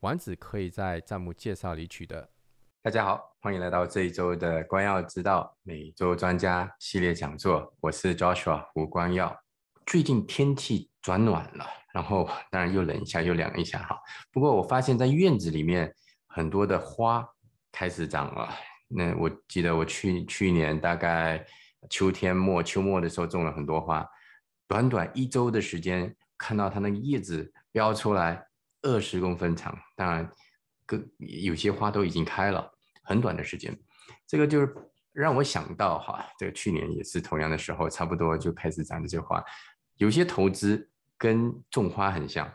丸子可以在弹幕介绍里取得。大家好，欢迎来到这一周的光耀之道每周专家系列讲座。我是 Joshua 胡光耀。最近天气转暖了，然后当然又冷一下又凉一下哈。不过我发现，在院子里面很多的花开始长了。那我记得我去去年大概秋天末秋末的时候种了很多花，短短一周的时间，看到它那个叶子飙出来。二十公分长，当然，个有些花都已经开了，很短的时间，这个就是让我想到哈，这个去年也是同样的时候，差不多就开始长这些花。有些投资跟种花很像，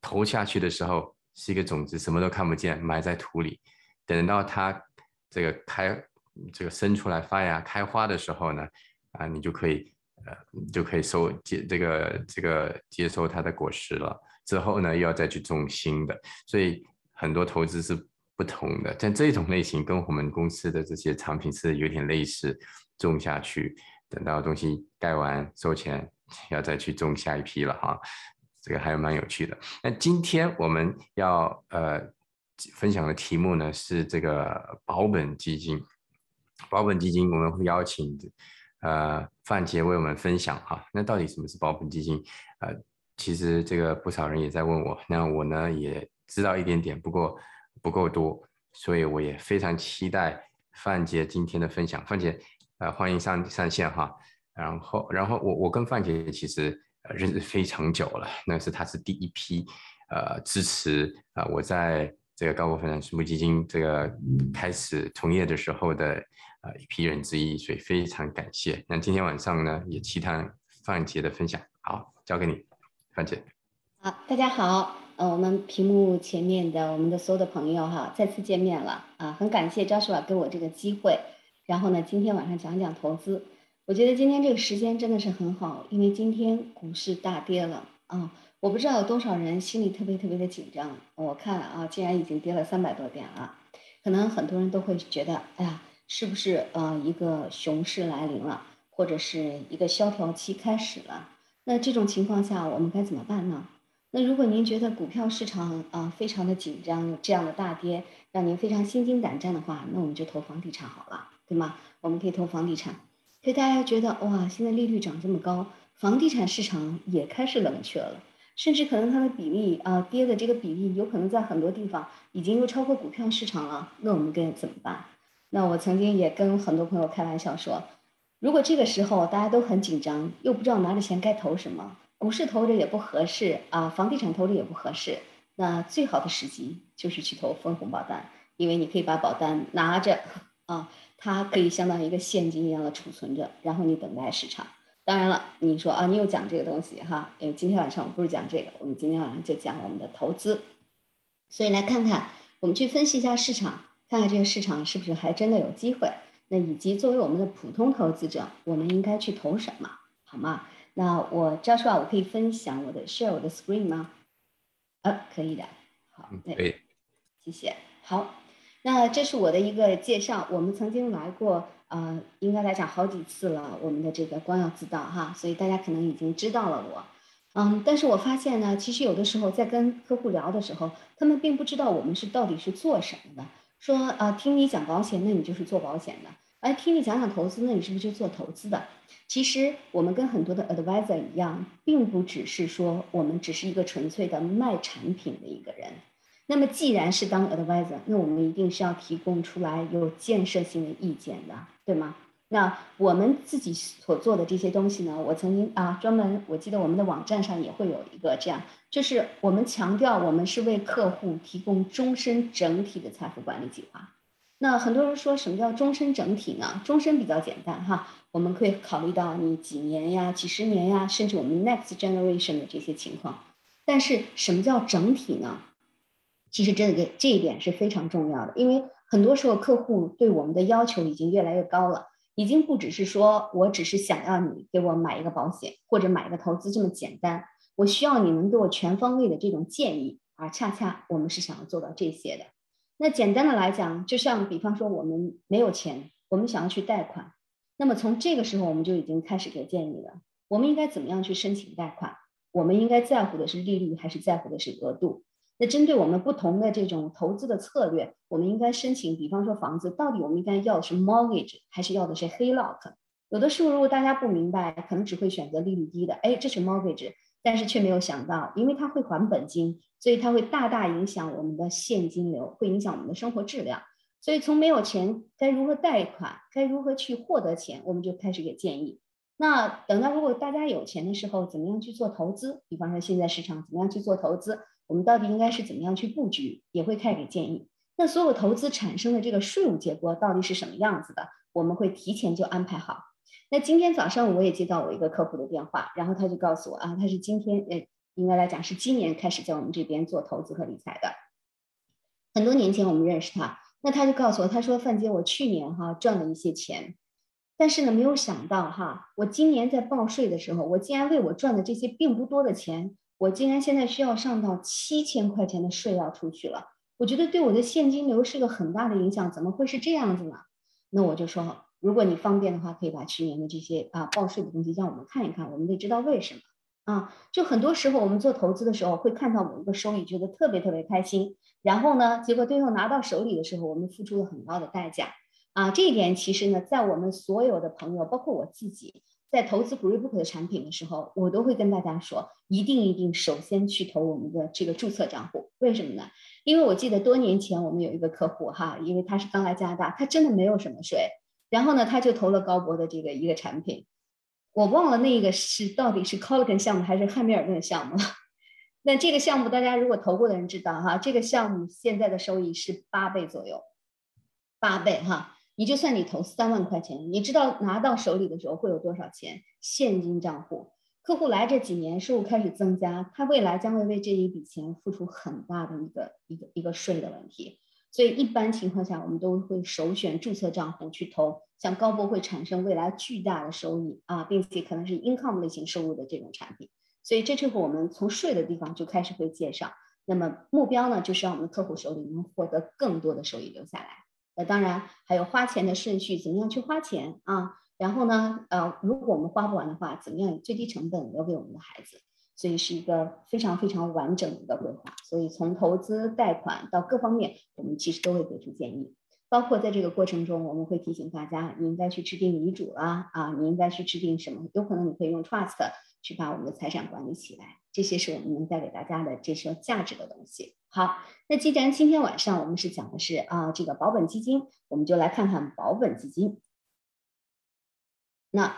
投下去的时候是一个种子，什么都看不见，埋在土里，等到它这个开，这个生出来发芽开花的时候呢，啊，你就可以呃，就可以收接这个这个接收它的果实了。之后呢，又要再去种新的，所以很多投资是不同的。但这种类型跟我们公司的这些产品是有点类似，种下去，等到东西盖完收钱，要再去种下一批了哈。这个还蛮有趣的。那今天我们要呃分享的题目呢是这个保本基金。保本基金我们会邀请呃范杰为我们分享哈。那到底什么是保本基金？呃。其实这个不少人也在问我，那我呢也知道一点点，不过不够多，所以我也非常期待范姐今天的分享。范姐，呃，欢迎上上线哈。然后，然后我我跟范姐其实认识非常久了，那是她是第一批呃支持啊我在这个高股份私募基金这个开始从业的时候的呃一批人之一，所以非常感谢。那今天晚上呢也期待范姐的分享，好，交给你。好，大家好，呃，我们屏幕前面的我们的所有的朋友哈，再次见面了。啊，很感谢 Joshua 给我这个机会，然后呢，今天晚上讲讲投资，我觉得今天这个时间真的是很好，因为今天股市大跌了。啊，我不知道有多少人心里特别特别的紧张，我看啊，竟然已经跌了三百多点了，可能很多人都会觉得，哎呀，是不是呃一个熊市来临了，或者是一个萧条期开始了？那这种情况下，我们该怎么办呢？那如果您觉得股票市场啊非常的紧张，这样的大跌让您非常心惊胆战的话，那我们就投房地产好了，对吗？我们可以投房地产。所以大家觉得哇，现在利率涨这么高，房地产市场也开始冷却了，甚至可能它的比例啊跌的这个比例，有可能在很多地方已经又超过股票市场了。那我们该怎么办？那我曾经也跟很多朋友开玩笑说。如果这个时候大家都很紧张，又不知道拿着钱该投什么，股市投着也不合适啊，房地产投着也不合适，那最好的时机就是去投分红保单，因为你可以把保单拿着啊，它可以相当于一个现金一样的储存着，然后你等待市场。当然了，你说啊，你又讲这个东西哈，因为今天晚上我不是讲这个，我们今天晚上就讲我们的投资，所以来看看，我们去分析一下市场，看看这个市场是不是还真的有机会。那以及作为我们的普通投资者，我们应该去投什么，好吗？那我教授啊，我可以分享我的 share 我的 screen 吗？啊，可以的。好，对，谢谢。好，那这是我的一个介绍。我们曾经来过，呃，应该来讲好几次了。我们的这个光耀之道哈，所以大家可能已经知道了我。嗯，但是我发现呢，其实有的时候在跟客户聊的时候，他们并不知道我们是到底是做什么的。说啊，听你讲保险，那你就是做保险的；哎，听你讲讲投资，那你是不是就做投资的？其实我们跟很多的 advisor 一样，并不只是说我们只是一个纯粹的卖产品的一个人。那么既然是当 advisor，那我们一定是要提供出来有建设性的意见的，对吗？那我们自己所做的这些东西呢？我曾经啊，专门我记得我们的网站上也会有一个这样。就是我们强调，我们是为客户提供终身整体的财富管理计划。那很多人说什么叫终身整体呢？终身比较简单哈，我们可以考虑到你几年呀、几十年呀，甚至我们 next generation 的这些情况。但是什么叫整体呢？其实这个这一点是非常重要的，因为很多时候客户对我们的要求已经越来越高了，已经不只是说我只是想要你给我买一个保险或者买一个投资这么简单，我需要你能给我全方位的这种建议，而恰恰我们是想要做到这些的。那简单的来讲，就像比方说我们没有钱，我们想要去贷款，那么从这个时候我们就已经开始给建议了，我们应该怎么样去申请贷款？我们应该在乎的是利率还是在乎的是额度？那针对我们不同的这种投资的策略，我们应该申请，比方说房子，到底我们应该要的是 mortgage 还是要的是 HELOC？有的时候如果大家不明白，可能只会选择利率低的，哎，这是 mortgage，但是却没有想到，因为它会还本金，所以它会大大影响我们的现金流，会影响我们的生活质量。所以从没有钱该如何贷款，该如何去获得钱，我们就开始给建议。那等到如果大家有钱的时候，怎么样去做投资？比方说现在市场怎么样去做投资？我们到底应该是怎么样去布局，也会开始给建议。那所有投资产生的这个税务结果到底是什么样子的，我们会提前就安排好。那今天早上我也接到我一个客户的电话，然后他就告诉我啊，他是今天呃，应该来讲是今年开始在我们这边做投资和理财的。很多年前我们认识他，那他就告诉我，他说范姐，我去年哈赚了一些钱，但是呢没有想到哈，我今年在报税的时候，我竟然为我赚的这些并不多的钱。我竟然现在需要上到七千块钱的税要出去了，我觉得对我的现金流是个很大的影响，怎么会是这样子呢？那我就说，如果你方便的话，可以把去年的这些啊报税的东西让我们看一看，我们得知道为什么啊。就很多时候我们做投资的时候，会看到某一个收益，觉得特别特别开心，然后呢，结果最后拿到手里的时候，我们付出了很高的代价啊。这一点其实呢，在我们所有的朋友，包括我自己。在投资 GreeBook 的产品的时候，我都会跟大家说，一定一定首先去投我们的这个注册账户。为什么呢？因为我记得多年前我们有一个客户哈，因为他是刚来加拿大，他真的没有什么税，然后呢，他就投了高博的这个一个产品，我忘了那个是到底是 Colgan 项目还是汉密尔顿项目了。那这个项目大家如果投过的人知道哈，这个项目现在的收益是八倍左右，八倍哈。你就算你投三万块钱，你知道拿到手里的时候会有多少钱？现金账户，客户来这几年收入开始增加，他未来将会为这一笔钱付出很大的一个一个一个税的问题。所以一般情况下，我们都会首选注册账户去投，像高博会产生未来巨大的收益啊，并且可能是 income 类型收入的这种产品。所以这就是我们从税的地方就开始会介绍。那么目标呢，就是让我们的客户手里能获得更多的收益留下来。那当然还有花钱的顺序，怎么样去花钱啊？然后呢，呃，如果我们花不完的话，怎么样以最低成本留给我们的孩子？所以是一个非常非常完整的一个规划。所以从投资、贷款到各方面，我们其实都会给出建议。包括在这个过程中，我们会提醒大家，你应该去制定遗嘱啦，啊，你应该去制定什么？有可能你可以用 trust 去把我们的财产管理起来。这些是我们能带给大家的这些价值的东西。好，那既然今天晚上我们是讲的是啊这个保本基金，我们就来看看保本基金。那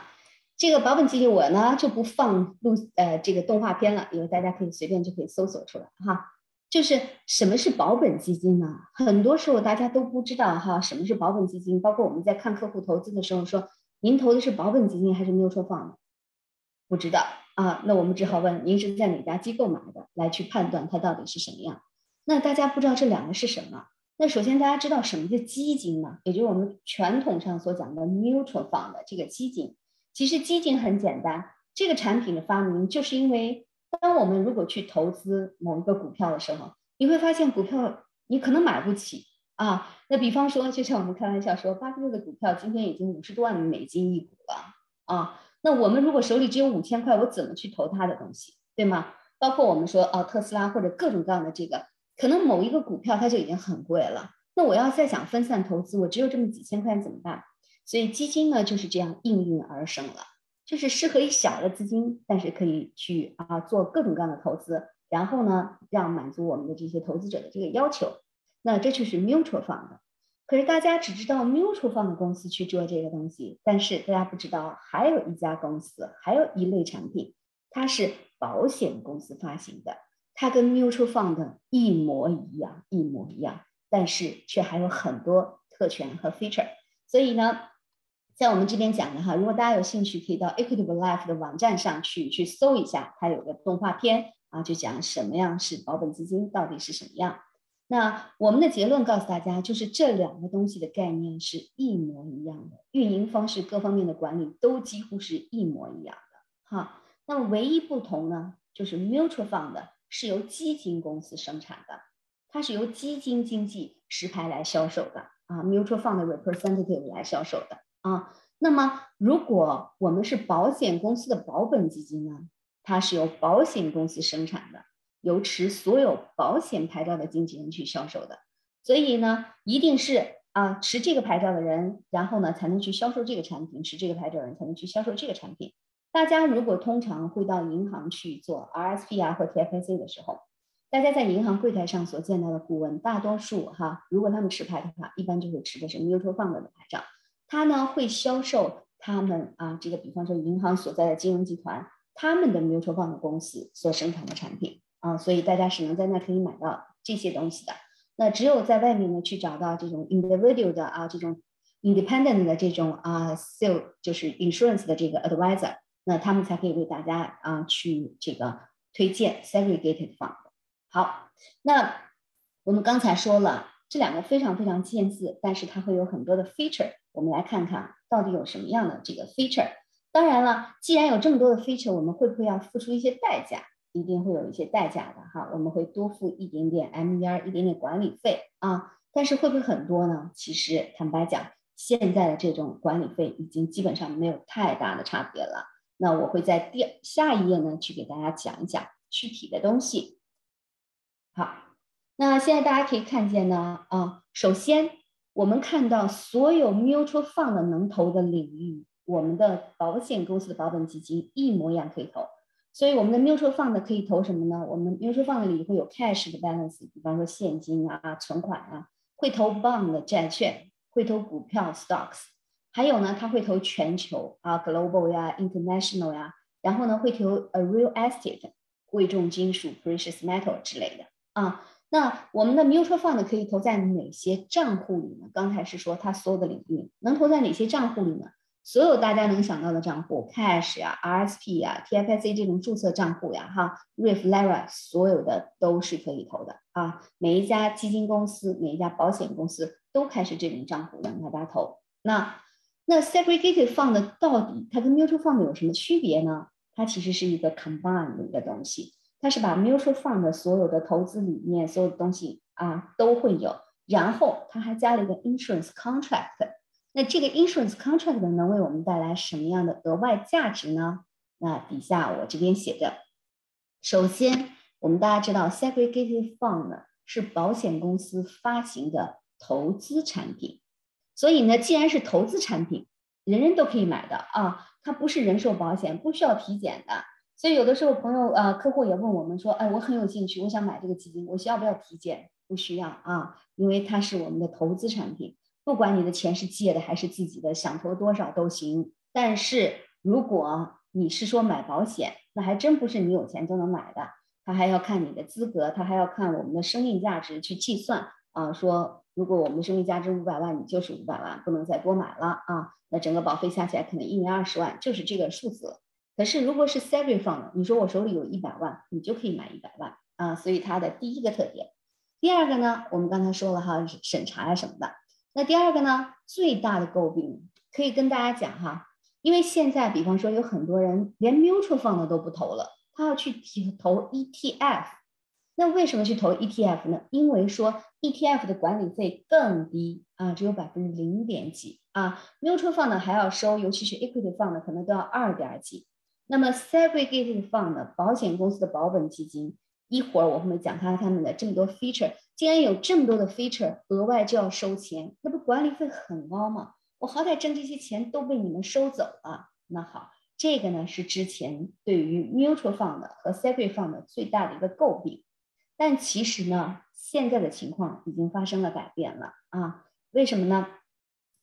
这个保本基金我呢就不放录呃这个动画片了，因为大家可以随便就可以搜索出来哈。就是什么是保本基金呢？很多时候大家都不知道哈，什么是保本基金？包括我们在看客户投资的时候说，您投的是保本基金还是 mutual fund？不知道。啊，那我们只好问您是在哪家机构买的，来去判断它到底是什么样。那大家不知道这两个是什么？那首先大家知道什么叫基金呢？也就是我们传统上所讲的 mutual fund 的这个基金。其实基金很简单，这个产品的发明就是因为，当我们如果去投资某一个股票的时候，你会发现股票你可能买不起啊。那比方说，就像我们开玩笑说，巴菲特的股票今天已经五十多万美金一股了啊。那我们如果手里只有五千块，我怎么去投他的东西，对吗？包括我们说哦，特斯拉或者各种各样的这个，可能某一个股票它就已经很贵了。那我要再想分散投资，我只有这么几千块钱怎么办？所以基金呢就是这样应运而生了，就是适合于小的资金，但是可以去啊做各种各样的投资，然后呢让满足我们的这些投资者的这个要求。那这就是 mutual fund。可是大家只知道 mutual fund 公司去做这个东西，但是大家不知道还有一家公司，还有一类产品，它是保险公司发行的，它跟 mutual fund 一模一样，一模一样，但是却还有很多特权和 feature。所以呢，在我们这边讲的哈，如果大家有兴趣，可以到 Equitable Life 的网站上去去搜一下，它有个动画片啊，就讲什么样是保本基金到底是什么样。那我们的结论告诉大家，就是这两个东西的概念是一模一样的，运营方式各方面的管理都几乎是一模一样的。哈，那么唯一不同呢，就是 mutual fund 是由基金公司生产的，它是由基金经纪实牌来销售的啊，mutual fund representative 来销售的啊。那么如果我们是保险公司的保本基金呢，它是由保险公司生产的。由持所有保险牌照的经纪人去销售的，所以呢，一定是啊持这个牌照的人，然后呢才能去销售这个产品，持这个牌照的人才能去销售这个产品。大家如果通常会到银行去做 RSP 啊或 TFC 的时候，大家在银行柜台上所见到的顾问，大多数哈，如果他们持牌的话，一般就会持的是 mutual fund 的牌照，他呢会销售他们啊这个比方说银行所在的金融集团，他们的 mutual fund 公司所生产的产品。啊，所以大家只能在那可以买到这些东西的。那只有在外面呢，去找到这种 individual 的啊，这种 independent 的这种啊 sale 就是 insurance 的这个 advisor，那他们才可以为大家啊去这个推荐 segregated fund。好，那我们刚才说了这两个非常非常近似，但是它会有很多的 feature。我们来看看到底有什么样的这个 feature。当然了，既然有这么多的 feature，我们会不会要付出一些代价？一定会有一些代价的哈，我们会多付一点点 MER，一点点管理费啊，但是会不会很多呢？其实坦白讲，现在的这种管理费已经基本上没有太大的差别了。那我会在第下一页呢去给大家讲一讲具体的东西。好，那现在大家可以看见呢啊，首先我们看到所有 mutual fund 能投的领域，我们的保险公司的保本基金一模一样可以投。所以我们的 mutual fund 可以投什么呢？我们 mutual fund 里会有 cash 的 balance，比方说现金啊、存款啊，会投 bond 的债券，会投股票 stocks，还有呢，它会投全球啊 global 呀、international 呀，然后呢会投 a real estate 贵重金属 precious metal 之类的啊。那我们的 mutual fund 可以投在哪些账户里呢？刚才是说它所有的领域能投在哪些账户里呢？所有大家能想到的账户，cash 呀、RSP 呀、TFSA 这种注册账户呀，哈，RIF、LARA，所有的都是可以投的啊。每一家基金公司、每一家保险公司都开始这种账户让大家投。那那 segregated fund 到底它跟 mutual fund 有什么区别呢？它其实是一个 combined 的一个东西，它是把 mutual fund 所有的投资理念、所有的东西啊都会有，然后它还加了一个 insurance contract。那这个 insurance contract 能为我们带来什么样的额外价值呢？那底下我这边写着，首先我们大家知道 segregated fund 是保险公司发行的投资产品，所以呢，既然是投资产品，人人都可以买的啊，它不是人寿保险，不需要体检的。所以有的时候朋友呃客户也问我们说，哎，我很有兴趣，我想买这个基金，我需要不要体检？不需要啊，因为它是我们的投资产品。不管你的钱是借的还是自己的，想投多少都行。但是如果你是说买保险，那还真不是你有钱就能买的，他还要看你的资格，他还要看我们的生命价值去计算啊。说如果我们的生命价值五百万，你就是五百万，不能再多买了啊。那整个保费加起来可能一年二十万，就是这个数字。可是如果是 saving fund，你说我手里有一百万，你就可以买一百万啊。所以它的第一个特点，第二个呢，我们刚才说了哈，审查呀什么的。那第二个呢，最大的诟病可以跟大家讲哈，因为现在比方说有很多人连 mutual fund 都不投了，他要去投 ETF。那为什么去投 ETF 呢？因为说 ETF 的管理费更低啊，只有百分之零点几啊，mutual fund 还要收，尤其是 equity fund 可能都要二点几。那么 segregated fund 保险公司的保本基金，一会儿我会讲它它们的这么多 feature。既然有这么多的 feature，额外就要收钱，那不管理费很高吗？我好歹挣这些钱都被你们收走了。那好，这个呢是之前对于 mutual fund 和 segregATE FUND 最大的一个诟病。但其实呢，现在的情况已经发生了改变了啊？为什么呢？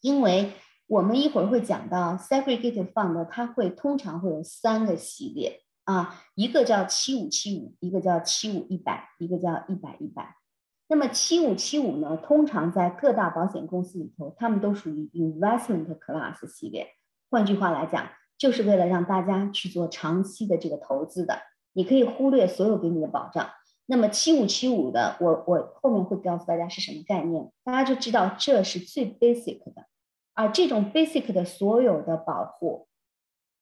因为我们一会儿会讲到 segregated fund，它会通常会有三个系列啊，一个叫七五七五，一个叫七五一百，一个叫一百一百。那么七五七五呢？通常在各大保险公司里头，他们都属于 investment class 系列。换句话来讲，就是为了让大家去做长期的这个投资的。你可以忽略所有给你的保障，那么七五七五的，我我后面会告诉大家是什么概念，大家就知道这是最 basic 的，而这种 basic 的所有的保护，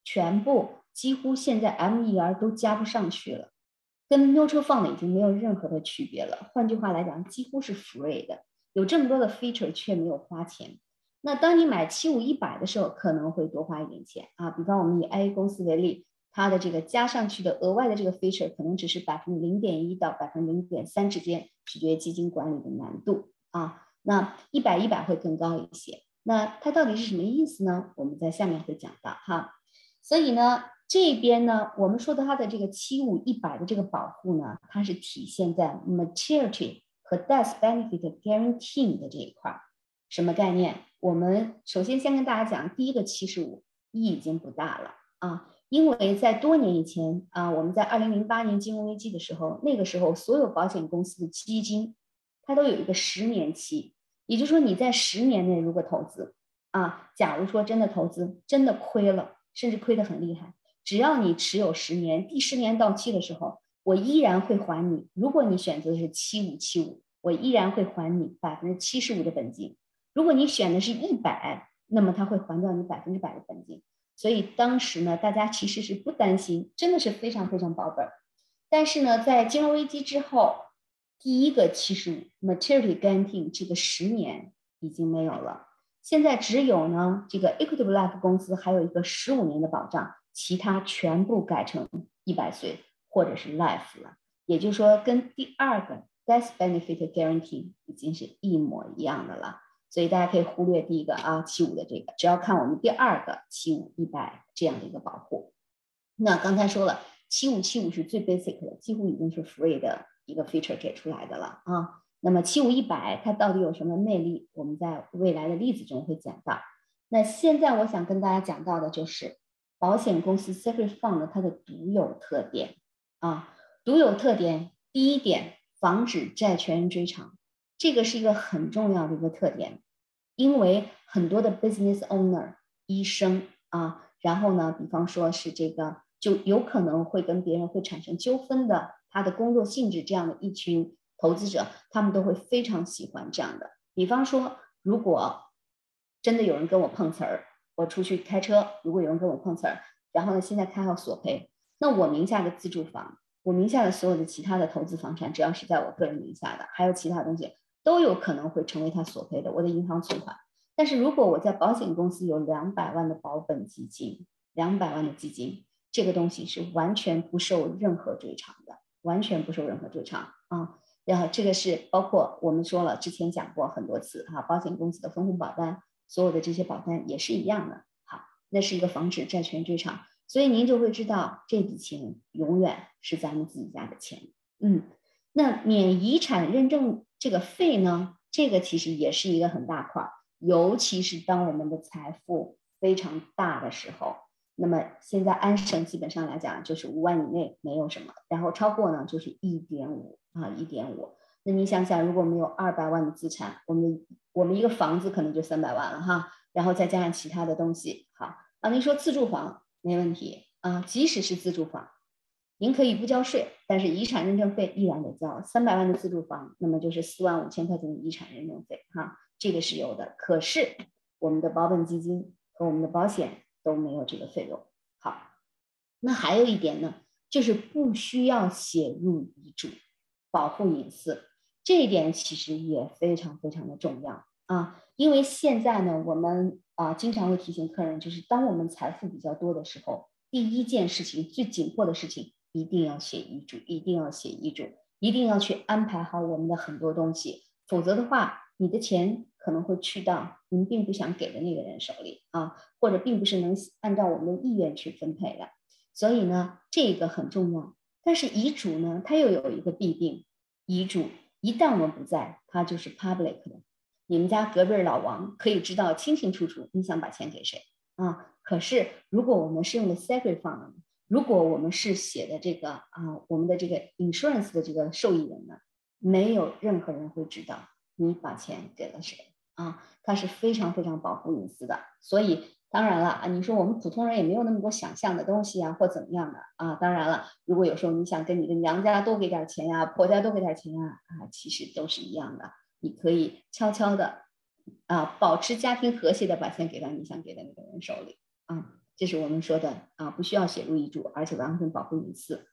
全部几乎现在 MER 都加不上去了，跟 neutral fund 已经没有任何的区别了。换句话来讲，几乎是 free 的，有这么多的 feature 却没有花钱。那当你买七五一百的时候，可能会多花一点钱啊。比方我们以 A 公司为例。它的这个加上去的额外的这个 feature 可能只是百分之零点一到百分之零点三之间，取决于基金管理的难度啊。那一百一百会更高一些。那它到底是什么意思呢？我们在下面会讲到哈。所以呢，这边呢，我们说的它的这个七五一百的这个保护呢，它是体现在 maturity 和 death benefit guarantee 的这一块儿。什么概念？我们首先先跟大家讲，第一个七十五意义已经不大了啊。因为在多年以前啊，我们在二零零八年金融危机的时候，那个时候所有保险公司的基金，它都有一个十年期，也就是说你在十年内如果投资啊，假如说真的投资真的亏了，甚至亏得很厉害，只要你持有十年，第十年到期的时候，我依然会还你。如果你选择的是七五七五，我依然会还你百分之七十五的本金；如果你选的是一百，那么它会还掉你百分之百的本金。所以当时呢，大家其实是不担心，真的是非常非常保本。但是呢，在金融危机之后，第一个七十 maturity guarantee 这个十年已经没有了，现在只有呢这个 equitable life 公司还有一个十五年的保障，其他全部改成一百岁或者是 life 了。也就是说，跟第二个 death benefit guarantee 已经是一模一样的了。所以大家可以忽略第一个啊七五的这个，只要看我们第二个七五一百这样的一个保护。那刚才说了，七五七五是最 basic 的，几乎已经是 free 的一个 feature 给出来的了啊。那么七五一百它到底有什么魅力？我们在未来的例子中会讲到。那现在我想跟大家讲到的就是保险公司 secret fund 它的独有特点啊，独有特点第一点，防止债权人追偿。这个是一个很重要的一个特点，因为很多的 business owner 医生啊，然后呢，比方说是这个，就有可能会跟别人会产生纠纷的，他的工作性质这样的一群投资者，他们都会非常喜欢这样的。比方说，如果真的有人跟我碰瓷儿，我出去开车，如果有人跟我碰瓷儿，然后呢，现在他要索赔，那我名下的自住房，我名下的所有的其他的投资房产，只要是在我个人名下的，还有其他东西。都有可能会成为他索赔的我的银行存款，但是如果我在保险公司有两百万的保本基金，两百万的基金，这个东西是完全不受任何追偿的，完全不受任何追偿啊。然后这个是包括我们说了之前讲过很多次哈，保险公司的分红保单，所有的这些保单也是一样的，好，那是一个防止债权追偿，所以您就会知道这笔钱永远是咱们自己家的钱，嗯。那免遗产认证这个费呢？这个其实也是一个很大块，尤其是当我们的财富非常大的时候。那么现在安省基本上来讲就是五万以内没有什么，然后超过呢就是一点五啊，一点五。那你想想，如果我们有二百万的资产，我们我们一个房子可能就三百万了哈，然后再加上其他的东西，好啊，您说自住房没问题啊，即使是自住房。您可以不交税，但是遗产认证费依然得交。三百万的自住房，那么就是四万五千块钱的遗产认证费，哈，这个是有的。可是我们的保本基金和我们的保险都没有这个费用。好，那还有一点呢，就是不需要写入遗嘱，保护隐私，这一点其实也非常非常的重要啊。因为现在呢，我们啊经常会提醒客人，就是当我们财富比较多的时候，第一件事情最紧迫的事情。一定要写遗嘱，一定要写遗嘱，一定要去安排好我们的很多东西，否则的话，你的钱可能会去到您并不想给的那个人手里啊，或者并不是能按照我们的意愿去分配的。所以呢，这个很重要。但是遗嘱呢，它又有一个弊病，遗嘱一旦我们不在，它就是 public 的，你们家隔壁老王可以知道清清楚楚你想把钱给谁啊。可是如果我们是用的 secret fund。如果我们是写的这个啊，我们的这个 insurance 的这个受益人呢，没有任何人会知道你把钱给了谁啊，它是非常非常保护隐私的。所以当然了啊，你说我们普通人也没有那么多想象的东西啊，或怎么样的啊？当然了，如果有时候你想跟你的娘家多给点钱呀，婆家多给点钱呀，啊，其实都是一样的。你可以悄悄的啊，保持家庭和谐的把钱给到你想给的那个人手里啊。这是我们说的啊，不需要写入遗嘱，而且完全保护隐私，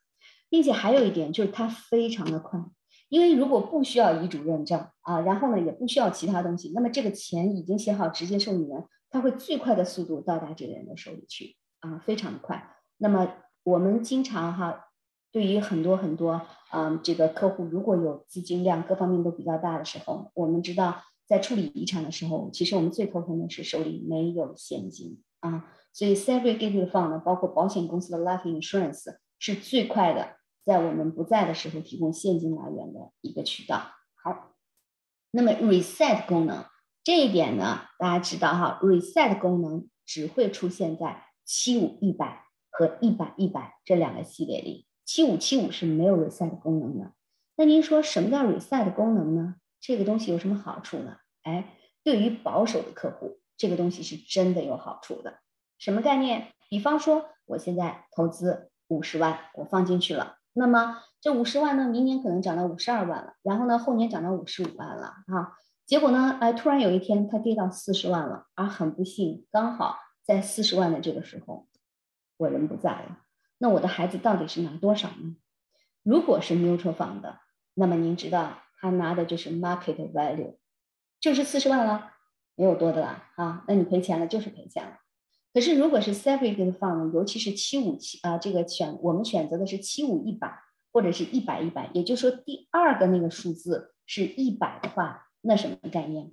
并且还有一点就是它非常的快，因为如果不需要遗嘱认证啊，然后呢也不需要其他东西，那么这个钱已经写好，直接受益人，他会最快的速度到达这个人的手里去啊，非常的快。那么我们经常哈，对于很多很多嗯这个客户，如果有资金量各方面都比较大的时候，我们知道在处理遗产的时候，其实我们最头疼的是手里没有现金啊。所以，segregated fund 呢，包括保险公司的 life insurance 是最快的，在我们不在的时候提供现金来源的一个渠道。好，那么 reset 功能这一点呢，大家知道哈，reset 功能只会出现在七五一百和一百一百这两个系列里，七五七五是没有 reset 功能的。那您说什么叫 reset 功能呢？这个东西有什么好处呢？哎，对于保守的客户，这个东西是真的有好处的。什么概念？比方说，我现在投资五十万，我放进去了。那么这五十万呢，明年可能涨到五十二万了，然后呢，后年涨到五十五万了啊。结果呢，哎，突然有一天它跌到四十万了，而很不幸，刚好在四十万的这个时候，我人不在了。那我的孩子到底是拿多少呢？如果是 mutual fund 的，那么您知道他拿的就是 market value，就是四十万了，没有多的了啊。那你赔钱了就是赔钱了。可是，如果是 segregated fund，尤其是七五七啊，这个选我们选择的是七五一百或者是一百一百，也就是说第二个那个数字是一百的话，那什么概念？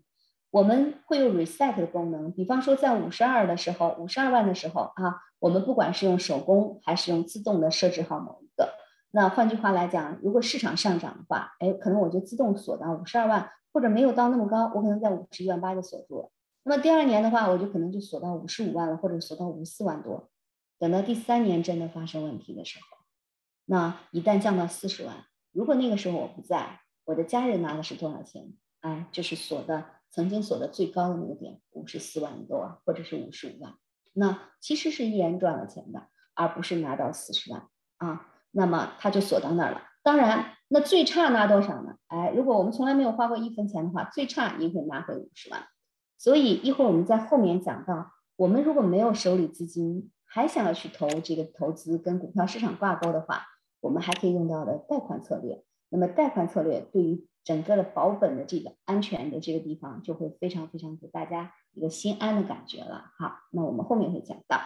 我们会有 reset 的功能，比方说在五十二的时候，五十二万的时候啊，我们不管是用手工还是用自动的设置好某一个，那换句话来讲，如果市场上涨的话，哎，可能我就自动锁到五十二万，或者没有到那么高，我可能在五十一万八就锁住了。那么第二年的话，我就可能就锁到五十五万了，或者锁到五十四万多。等到第三年真的发生问题的时候，那一旦降到四十万，如果那个时候我不在，我的家人拿的是多少钱？哎，就是锁的曾经锁的最高的那个点，五十四万多，或者是五十五万。那其实是依然赚了钱的，而不是拿到四十万啊。那么他就锁到那儿了。当然，那最差拿多少呢？哎，如果我们从来没有花过一分钱的话，最差您会拿回五十万。所以一会儿我们在后面讲到，我们如果没有手里资金，还想要去投这个投资跟股票市场挂钩的话，我们还可以用到的贷款策略。那么贷款策略对于整个的保本的这个安全的这个地方，就会非常非常给大家一个心安的感觉了。好，那我们后面会讲到。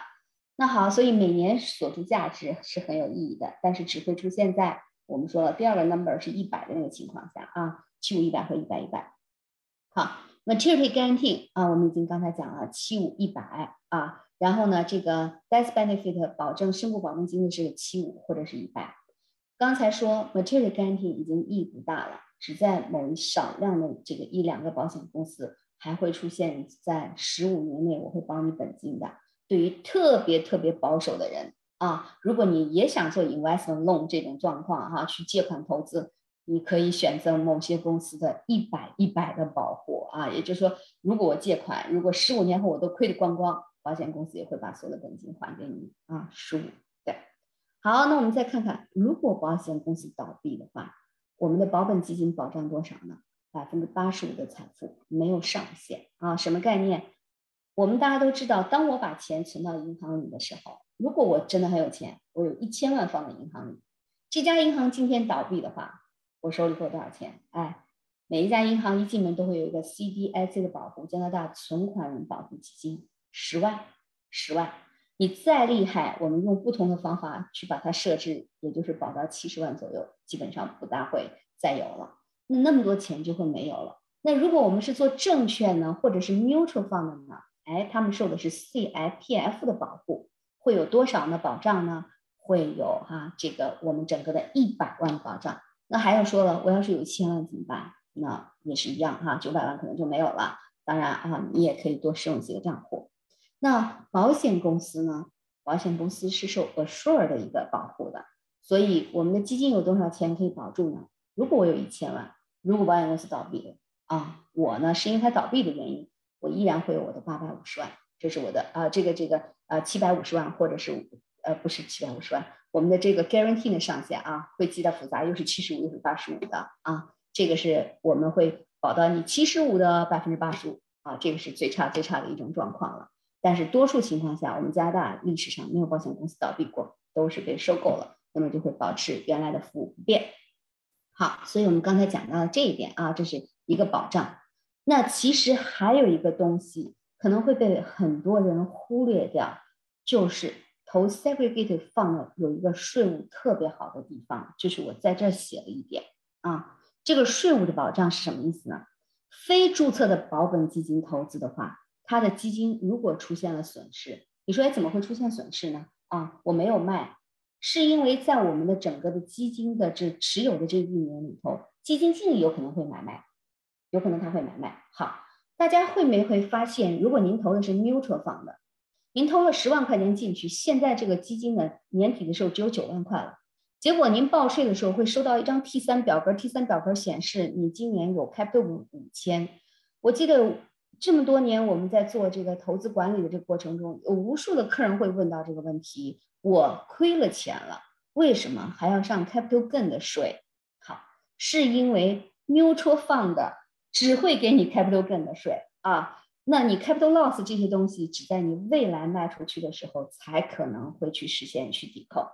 那好，所以每年锁住价值是很有意义的，但是只会出现在我们说了第二个 number 是一百的那个情况下啊，七五一百和一百一百。好。Maturity guarantee 啊，我们已经刚才讲了七五一百啊，然后呢，这个 death benefit 保证身故保证金的是七五或者是一百。刚才说 maturity guarantee 已经意义不大了，只在某一少量的这个一两个保险公司还会出现在十五年内我会保你本金的。对于特别特别保守的人啊，如果你也想做 investment loan 这种状况哈，去借款投资。你可以选择某些公司的一百一百的保护啊，也就是说，如果我借款，如果十五年后我都亏得光光，保险公司也会把所有的本金还给你啊，十五对。好，那我们再看看，如果保险公司倒闭的话，我们的保本基金保障多少呢？百分之八十五的财富，没有上限啊，什么概念？我们大家都知道，当我把钱存到银行里的时候，如果我真的很有钱，我有一千万放在银行里，这家银行今天倒闭的话。我手里会有多少钱？哎，每一家银行一进门都会有一个 CDIC 的保护，加拿大存款人保护基金，十万，十万。你再厉害，我们用不同的方法去把它设置，也就是保到七十万左右，基本上不大会再有了。那那么多钱就会没有了。那如果我们是做证券呢，或者是 mutual fund 呢？哎，他们受的是 CIPF 的保护，会有多少呢？保障呢？会有哈，这个我们整个的一百万保障。那还要说了，我要是有一千万怎么办？那也是一样哈，九百万可能就没有了。当然啊，你也可以多使用几个账户。那保险公司呢？保险公司是受 assure 的一个保护的，所以我们的基金有多少钱可以保住呢？如果我有一千万，如果保险公司倒闭了啊，我呢是因为它倒闭的原因，我依然会有我的八百五十万，这是我的啊，这个这个呃七百五十万或者是呃不是七百五十万，我们的这个 guarantee 的上限啊会记得复杂，又是七十五又是八十五的啊，这个是我们会保到你七十五的百分之八十五啊，这个是最差最差的一种状况了。但是多数情况下，我们加拿大历史上没有保险公司倒闭过，都是被收购了，那么就会保持原来的服务不变。好，所以我们刚才讲到了这一点啊，这是一个保障。那其实还有一个东西可能会被很多人忽略掉，就是投 segregated fund 有一个税务特别好的地方，就是我在这写了一点啊，这个税务的保障是什么意思呢？非注册的保本基金投资的话，它的基金如果出现了损失，你说哎怎么会出现损失呢？啊，我没有卖，是因为在我们的整个的基金的这持有的这一年里头，基金经理有可能会买卖。有可能他会买卖。好，大家会没会发现，如果您投的是 mutual fund 的，您投了十万块钱进去，现在这个基金呢年底的时候只有九万块了。结果您报税的时候会收到一张 T 三表格，T 三表格显示你今年有 capital 五五千。我记得这么多年我们在做这个投资管理的这个过程中，有无数的客人会问到这个问题：我亏了钱了，为什么还要上 capital gain 的税？好，是因为 mutual fund。只会给你 capital gain 的税啊，那你 capital loss 这些东西只在你未来卖出去的时候才可能会去实现去抵扣。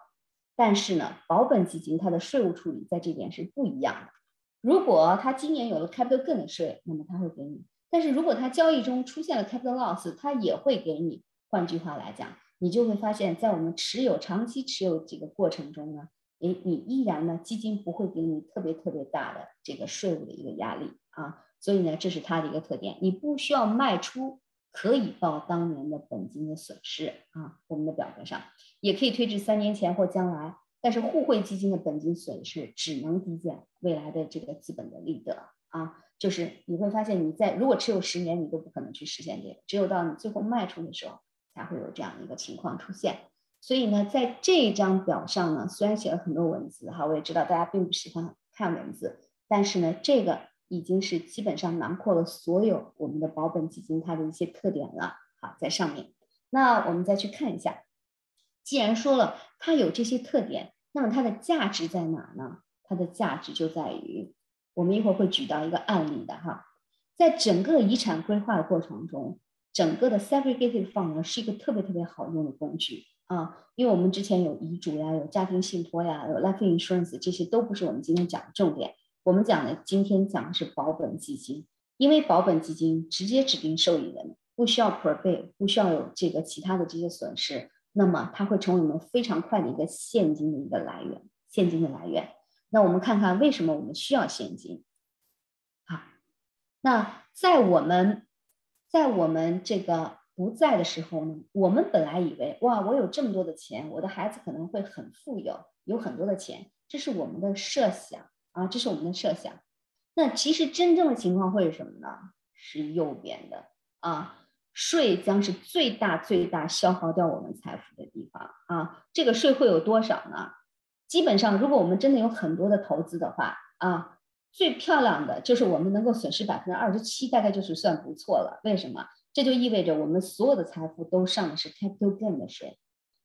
但是呢，保本基金它的税务处理在这点是不一样的。如果它今年有了 capital gain 的税，那么它会给你；但是如果它交易中出现了 capital loss，它也会给你。换句话来讲，你就会发现，在我们持有长期持有这个过程中呢，诶，你依然呢，基金不会给你特别特别大的这个税务的一个压力啊。所以呢，这是它的一个特点，你不需要卖出，可以报当年的本金的损失啊。我们的表格上也可以推至三年前或将来，但是互惠基金的本金损失只能抵减未来的这个资本的利得啊。就是你会发现，你在如果持有十年，你都不可能去实现这个，只有到你最后卖出的时候，才会有这样一个情况出现。所以呢，在这张表上呢，虽然写了很多文字哈，我也知道大家并不喜欢看文字，但是呢，这个。已经是基本上囊括了所有我们的保本基金它的一些特点了。好，在上面，那我们再去看一下。既然说了它有这些特点，那么它的价值在哪呢？它的价值就在于，我们一会儿会举到一个案例的哈，在整个遗产规划的过程中，整个的 segregated fund 呢是一个特别特别好用的工具啊，因为我们之前有遗嘱呀，有家庭信托呀，有 life insurance，这些都不是我们今天讲的重点。我们讲的今天讲的是保本基金，因为保本基金直接指定受益人，不需要 p r e 不需要有这个其他的这些损失，那么它会成为我们非常快的一个现金的一个来源，现金的来源。那我们看看为什么我们需要现金？好，那在我们在我们这个不在的时候呢，我们本来以为哇，我有这么多的钱，我的孩子可能会很富有，有很多的钱，这是我们的设想。啊，这是我们的设想。那其实真正的情况会是什么呢？是右边的啊，税将是最大最大消耗掉我们财富的地方啊。这个税会有多少呢？基本上，如果我们真的有很多的投资的话啊，最漂亮的就是我们能够损失百分之二十七，大概就是算不错了。为什么？这就意味着我们所有的财富都上的是 capital gain 的税。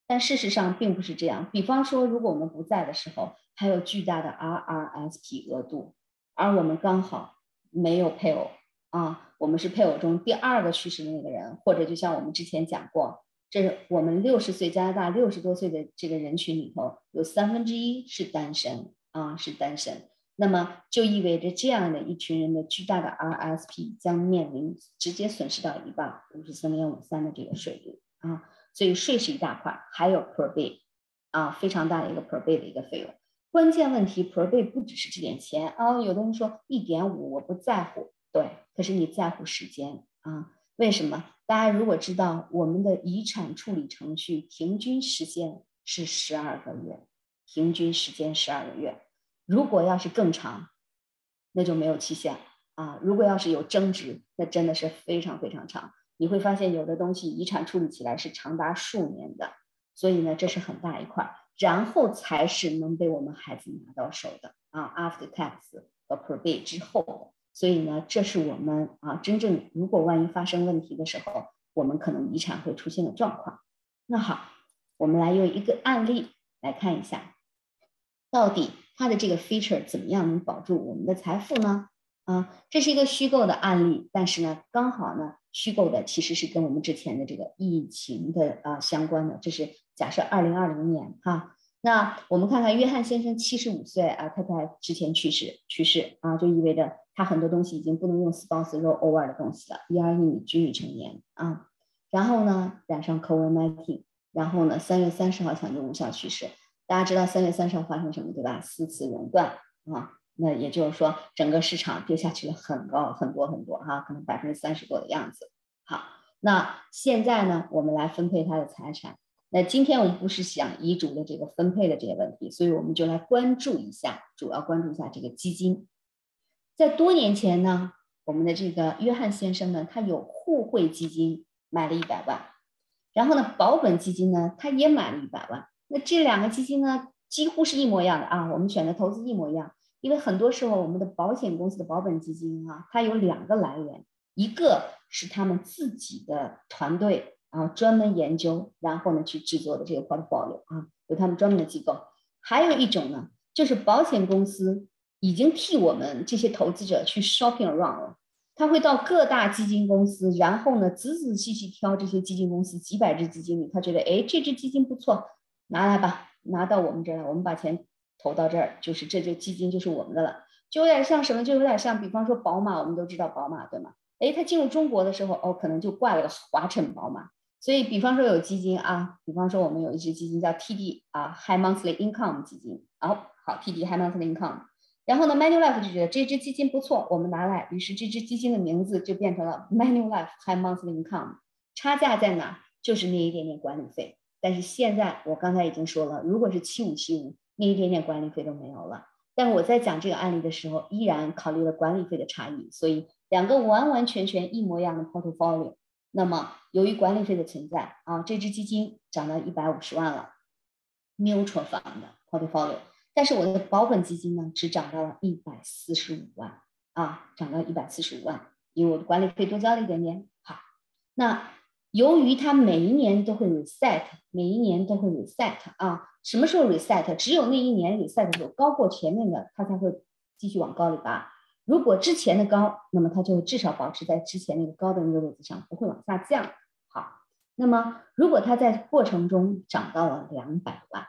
但事实上并不是这样。比方说，如果我们不在的时候，还有巨大的 RRSP 额度，而我们刚好没有配偶啊，我们是配偶中第二个去世的那个人，或者就像我们之前讲过，这是我们六十岁加拿大六十多岁的这个人群里头，有三分之一是单身啊，是单身。那么就意味着这样的一群人的巨大的 RRSP 将面临直接损失到一半，五十三点五三的这个税率啊。所以税是一大块，还有 per bay，啊，非常大的一个 per bay 的一个费用。关键问题 per bay 不只是这点钱啊，有的人说一点五我不在乎，对，可是你在乎时间啊？为什么？大家如果知道我们的遗产处理程序平均时间是十二个月，平均时间十二个月，如果要是更长，那就没有期限啊。如果要是有争执，那真的是非常非常长。你会发现有的东西遗产处理起来是长达数年的，所以呢，这是很大一块，然后才是能被我们孩子拿到手的啊，after tax 和 probate 之后。所以呢，这是我们啊，真正如果万一发生问题的时候，我们可能遗产会出现的状况。那好，我们来用一个案例来看一下，到底它的这个 feature 怎么样能保住我们的财富呢？啊，这是一个虚构的案例，但是呢，刚好呢，虚构的其实是跟我们之前的这个疫情的啊相关的。这是假设二零二零年哈，那我们看看约翰先生七十五岁啊，太太之前去世去世啊，就意味着他很多东西已经不能用 spouse roll over 的东西了，一二一均已成年啊。然后呢，染上 COVID-19，然后呢，三月三十号抢救无效去世。大家知道三月三十号发生什么对吧？四次熔断啊。那也就是说，整个市场跌下去了很高很多很多哈，可能百分之三十多的样子。好，那现在呢，我们来分配他的财产。那今天我们不是想遗嘱的这个分配的这些问题，所以我们就来关注一下，主要关注一下这个基金。在多年前呢，我们的这个约翰先生呢，他有互惠基金买了一百万，然后呢，保本基金呢，他也买了一百万。那这两个基金呢，几乎是一模一样的啊，我们选的投资一模一样。因为很多时候，我们的保险公司的保本基金啊，它有两个来源，一个是他们自己的团队啊，专门研究，然后呢去制作的这个 portfolio 啊，有他们专门的机构；还有一种呢，就是保险公司已经替我们这些投资者去 shopping around 了，他会到各大基金公司，然后呢仔仔细细挑这些基金公司几百只基金里，他觉得哎这只基金不错，拿来吧，拿到我们这儿来，我们把钱。投到这儿就是这就基金就是我们的了，就有点像什么，就有点像，比方说宝马，我们都知道宝马对吗？哎，它进入中国的时候，哦，可能就挂了个华晨宝马。所以，比方说有基金啊，比方说我们有一只基金叫 TD 啊，High Monthly Income 基金，然后好 TD High Monthly Income，然后呢，Manulife 就觉得这只基金不错，我们拿来，于是这只基金的名字就变成了 Manulife High Monthly Income。差价在哪？就是那一点点管理费。但是现在我刚才已经说了，如果是七五七五。那一点点管理费都没有了，但我在讲这个案例的时候，依然考虑了管理费的差异，所以两个完完全全一模一样的 portfolio，那么由于管理费的存在啊，这只基金涨到一百五十万了，mutual fund portfolio，但是我的保本基金呢，只涨到了一百四十五万啊，涨到一百四十五万，因为我的管理费多交了一点点。好，那由于它每一年都会 reset，每一年都会 reset 啊。什么时候 reset？只有那一年 reset 的时候高过前面的，它才会继续往高里拔。如果之前的高，那么它就至少保持在之前那个高的那个位置上，不会往下降。好，那么如果它在过程中涨到了两百万，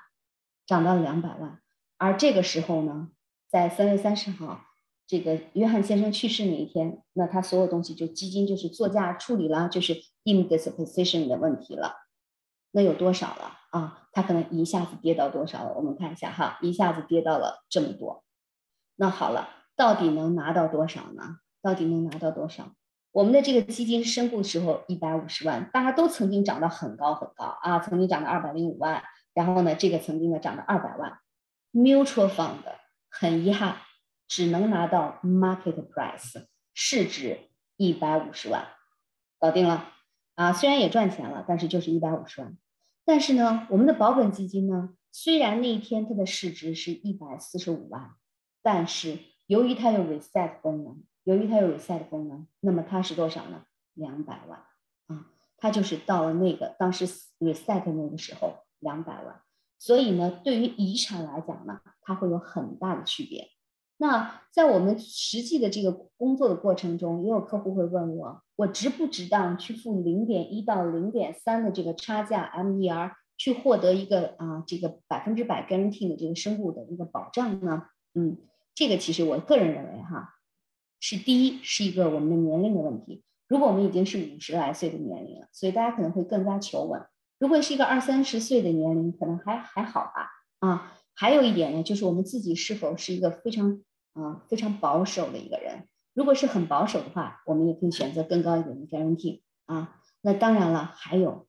涨到了两百万，而这个时候呢，在三月三十号，这个约翰先生去世那一天，那他所有东西就基金就是作价处理了，就是 indisposition 的问题了。那有多少了啊？它可能一下子跌到多少了？我们看一下哈，一下子跌到了这么多。那好了，到底能拿到多少呢？到底能拿到多少？我们的这个基金申购时候一百五十万，大家都曾经涨到很高很高啊，曾经涨到二百零五万。然后呢，这个曾经呢涨到二百万。Mutual Fund 很遗憾，只能拿到 Market Price 市值一百五十万，搞定了。啊，虽然也赚钱了，但是就是一百五十万。但是呢，我们的保本基金呢，虽然那一天它的市值是一百四十五万，但是由于它有 reset 功能，由于它有 reset 功能，那么它是多少呢？两百万啊，它就是到了那个当时 reset 那个时候两百万。所以呢，对于遗产来讲呢，它会有很大的区别。那在我们实际的这个工作的过程中，也有客户会问我，我值不值当去付零点一到零点三的这个差价 MER，去获得一个啊这个百分之百 guarantee 的这个身故的一个保障呢？嗯，这个其实我个人认为哈，是第一是一个我们的年龄的问题。如果我们已经是五十来岁的年龄了，所以大家可能会更加求稳。如果是一个二三十岁的年龄，可能还还好吧。啊，还有一点呢，就是我们自己是否是一个非常啊，非常保守的一个人。如果是很保守的话，我们也可以选择更高一点的 guarantee 啊。那当然了，还有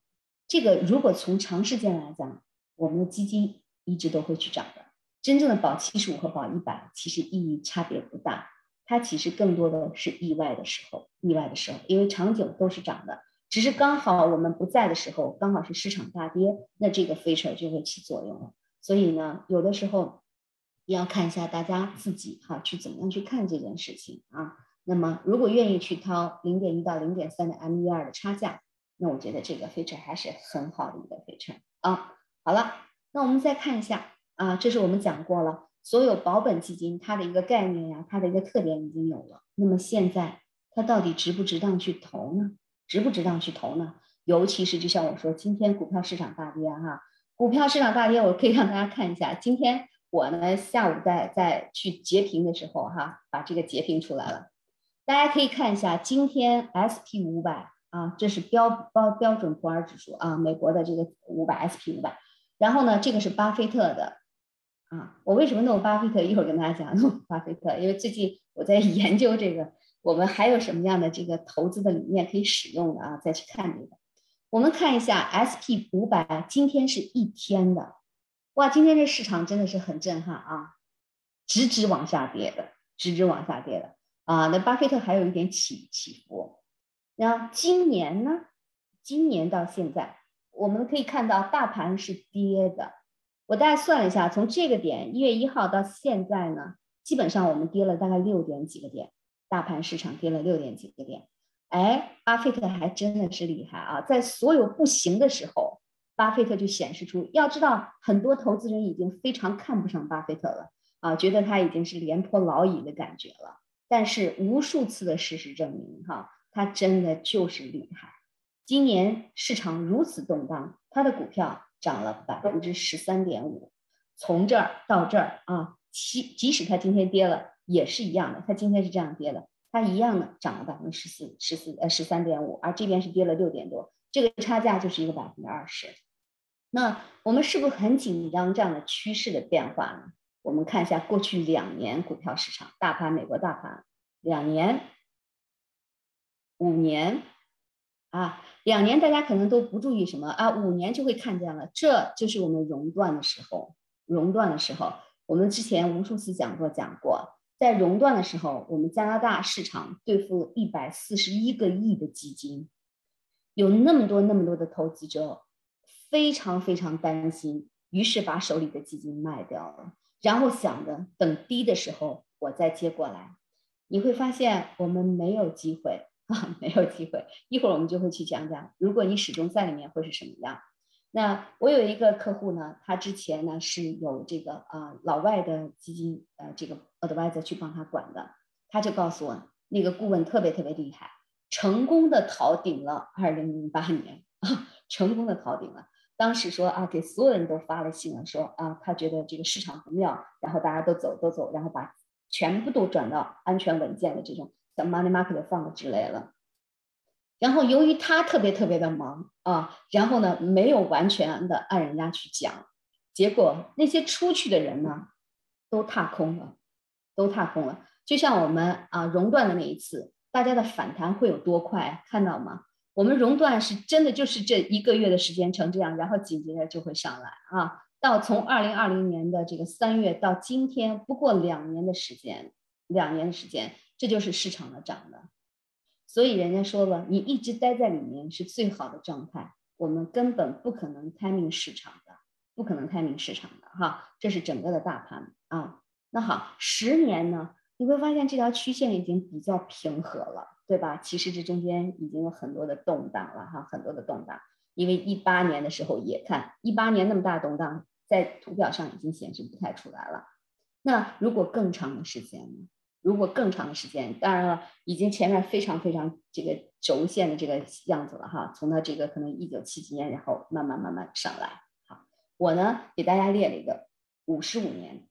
这个，如果从长时间来讲，我们的基金一直都会去涨的。真正的保七十五和保一百，其实意义差别不大。它其实更多的是意外的时候，意外的时候，因为长久都是涨的，只是刚好我们不在的时候，刚好是市场大跌，那这个 feature 就会起作用了。所以呢，有的时候。也要看一下大家自己哈，去怎么样去看这件事情啊？那么如果愿意去掏零点一到零点三的 MER 的差价，那我觉得这个飞车还是很好的一个飞车啊。好了，那我们再看一下啊，这是我们讲过了，所有保本基金它的一个概念呀，它的一个特点已经有了。那么现在它到底值不值当去投呢？值不值当去投呢？尤其是就像我说，今天股票市场大跌哈，股票市场大跌，我可以让大家看一下，今天我呢下午在在去截屏的时候哈，把这个截屏出来了，大家可以看一下，今天 S P 五百啊，这是标标标准普尔指数啊，美国的这个五百 S P 五百，然后呢，这个是巴菲特的啊，我为什么弄巴菲特？一会儿跟大家讲弄巴菲特，因为最近我在 研究这个。我们还有什么样的这个投资的理念可以使用的啊？再去看这个，我们看一下 S P 五百，今天是一天的，哇，今天这市场真的是很震撼啊，直直往下跌的，直直往下跌的啊。那巴菲特还有一点起起伏。然后今年呢，今年到现在，我们可以看到大盘是跌的。我大概算了一下，从这个点一月一号到现在呢，基本上我们跌了大概六点几个点。大盘市场跌了六点几个点，哎，巴菲特还真的是厉害啊！在所有不行的时候，巴菲特就显示出，要知道很多投资人已经非常看不上巴菲特了啊，觉得他已经是廉颇老矣的感觉了。但是无数次的事实证明，哈，他真的就是厉害。今年市场如此动荡，他的股票涨了百分之十三点五，从这儿到这儿啊，即即使他今天跌了。也是一样的，它今天是这样跌的，它一样的涨了百分之十四、十四呃十三点五，而这边是跌了六点多，这个差价就是一个百分之二十。那我们是不是很紧张这样的趋势的变化呢？我们看一下过去两年股票市场，大盘美国大盘两年、五年啊，两年大家可能都不注意什么啊，五年就会看见了，这就是我们熔断的时候，熔断的时候，我们之前无数次讲过讲过。在熔断的时候，我们加拿大市场兑付一百四十一个亿的基金，有那么多那么多的投资者非常非常担心，于是把手里的基金卖掉了，然后想着等低的时候我再接过来。你会发现我们没有机会啊，没有机会。一会儿我们就会去讲讲，如果你始终在里面会是什么样。那我有一个客户呢，他之前呢是有这个啊老外的基金呃这个 advisor 去帮他管的，他就告诉我那个顾问特别特别厉害，成功的逃顶了二零零八年啊，成功的逃顶了。当时说啊给所有人都发了信了，说啊他觉得这个市场不妙，然后大家都走都走，然后把全部都转到安全稳健的这种像 money market fund 之类了。然后由于他特别特别的忙啊，然后呢没有完全的按人家去讲，结果那些出去的人呢，都踏空了，都踏空了。就像我们啊熔断的那一次，大家的反弹会有多快？看到吗？我们熔断是真的就是这一个月的时间成这样，然后紧接着就会上来啊。到从二零二零年的这个三月到今天，不过两年的时间，两年的时间，这就是市场的涨的。所以人家说了，你一直待在里面是最好的状态。我们根本不可能 timing 市场的，不可能 timing 市场的哈。这是整个的大盘啊。那好，十年呢，你会发现这条曲线已经比较平和了，对吧？其实这中间已经有很多的动荡了哈，很多的动荡。因为一八年的时候也看，一八年那么大动荡，在图表上已经显示不太出来了。那如果更长的时间呢？如果更长的时间，当然了，已经前面非常非常这个轴线的这个样子了哈。从它这个可能一九七几年，然后慢慢慢慢上来。好，我呢给大家列了一个五十五年，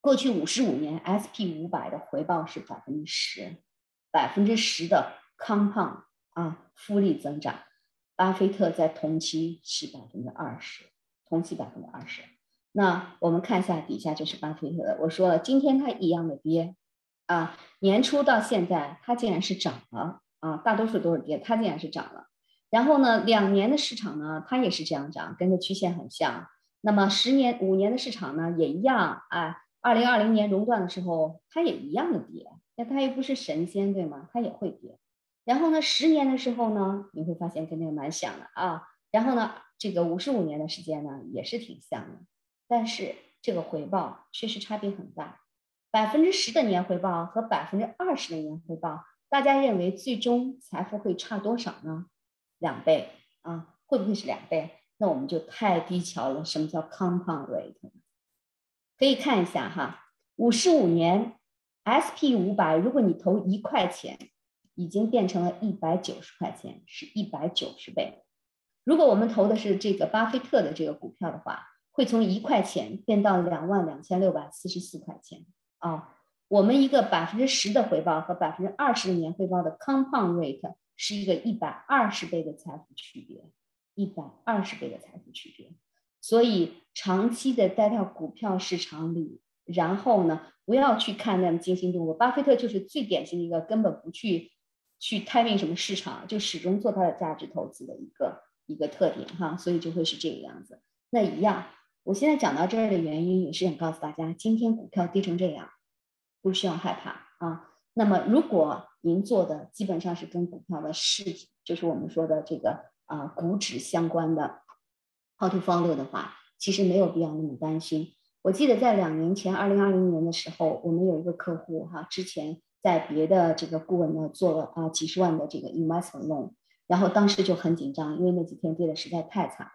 过去五十五年 S P 五百的回报是百分之十，百分之十的 compound 啊复利增长。巴菲特在同期是百分之二十，同期百分之二十。那我们看一下底下就是巴菲特的，我说了，今天它一样的跌。啊，年初到现在，它竟然是涨了啊！大多数都是跌，它竟然是涨了。然后呢，两年的市场呢，它也是这样涨，跟着曲线很像。那么十年、五年的市场呢，也一样啊。二零二零年熔断的时候，它也一样的跌，那他又不是神仙，对吗？他也会跌。然后呢，十年的时候呢，你会发现跟那个蛮像的啊。然后呢，这个五十五年的时间呢，也是挺像的，但是这个回报确实差别很大。百分之十的年回报和百分之二十的年回报，大家认为最终财富会差多少呢？两倍啊？会不会是两倍？那我们就太低瞧了。什么叫 compound rate？可以看一下哈，五十五年 SP 五百，如果你投一块钱，已经变成了一百九十块钱，是一百九十倍。如果我们投的是这个巴菲特的这个股票的话，会从一块钱变到两万两千六百四十四块钱啊。我们一个百分之十的回报和百分之二十的年回报的 compound rate 是一个一百二十倍的财富区别，一百二十倍的财富区别。所以长期的待到股票市场里，然后呢，不要去看那么惊心动魄。巴菲特就是最典型的一个根本不去去 timing 什么市场，就始终做他的价值投资的一个一个特点哈。所以就会是这个样子。那一样，我现在讲到这儿的原因也是想告诉大家，今天股票跌成这样。不需要害怕啊。那么，如果您做的基本上是跟股票的市，就是我们说的这个啊股指相关的 how to follow 的话，其实没有必要那么担心。我记得在两年前，二零二零年的时候，我们有一个客户哈，之前在别的这个顾问呢做了啊几十万的这个 investment loan，然后当时就很紧张，因为那几天跌的实在太惨了。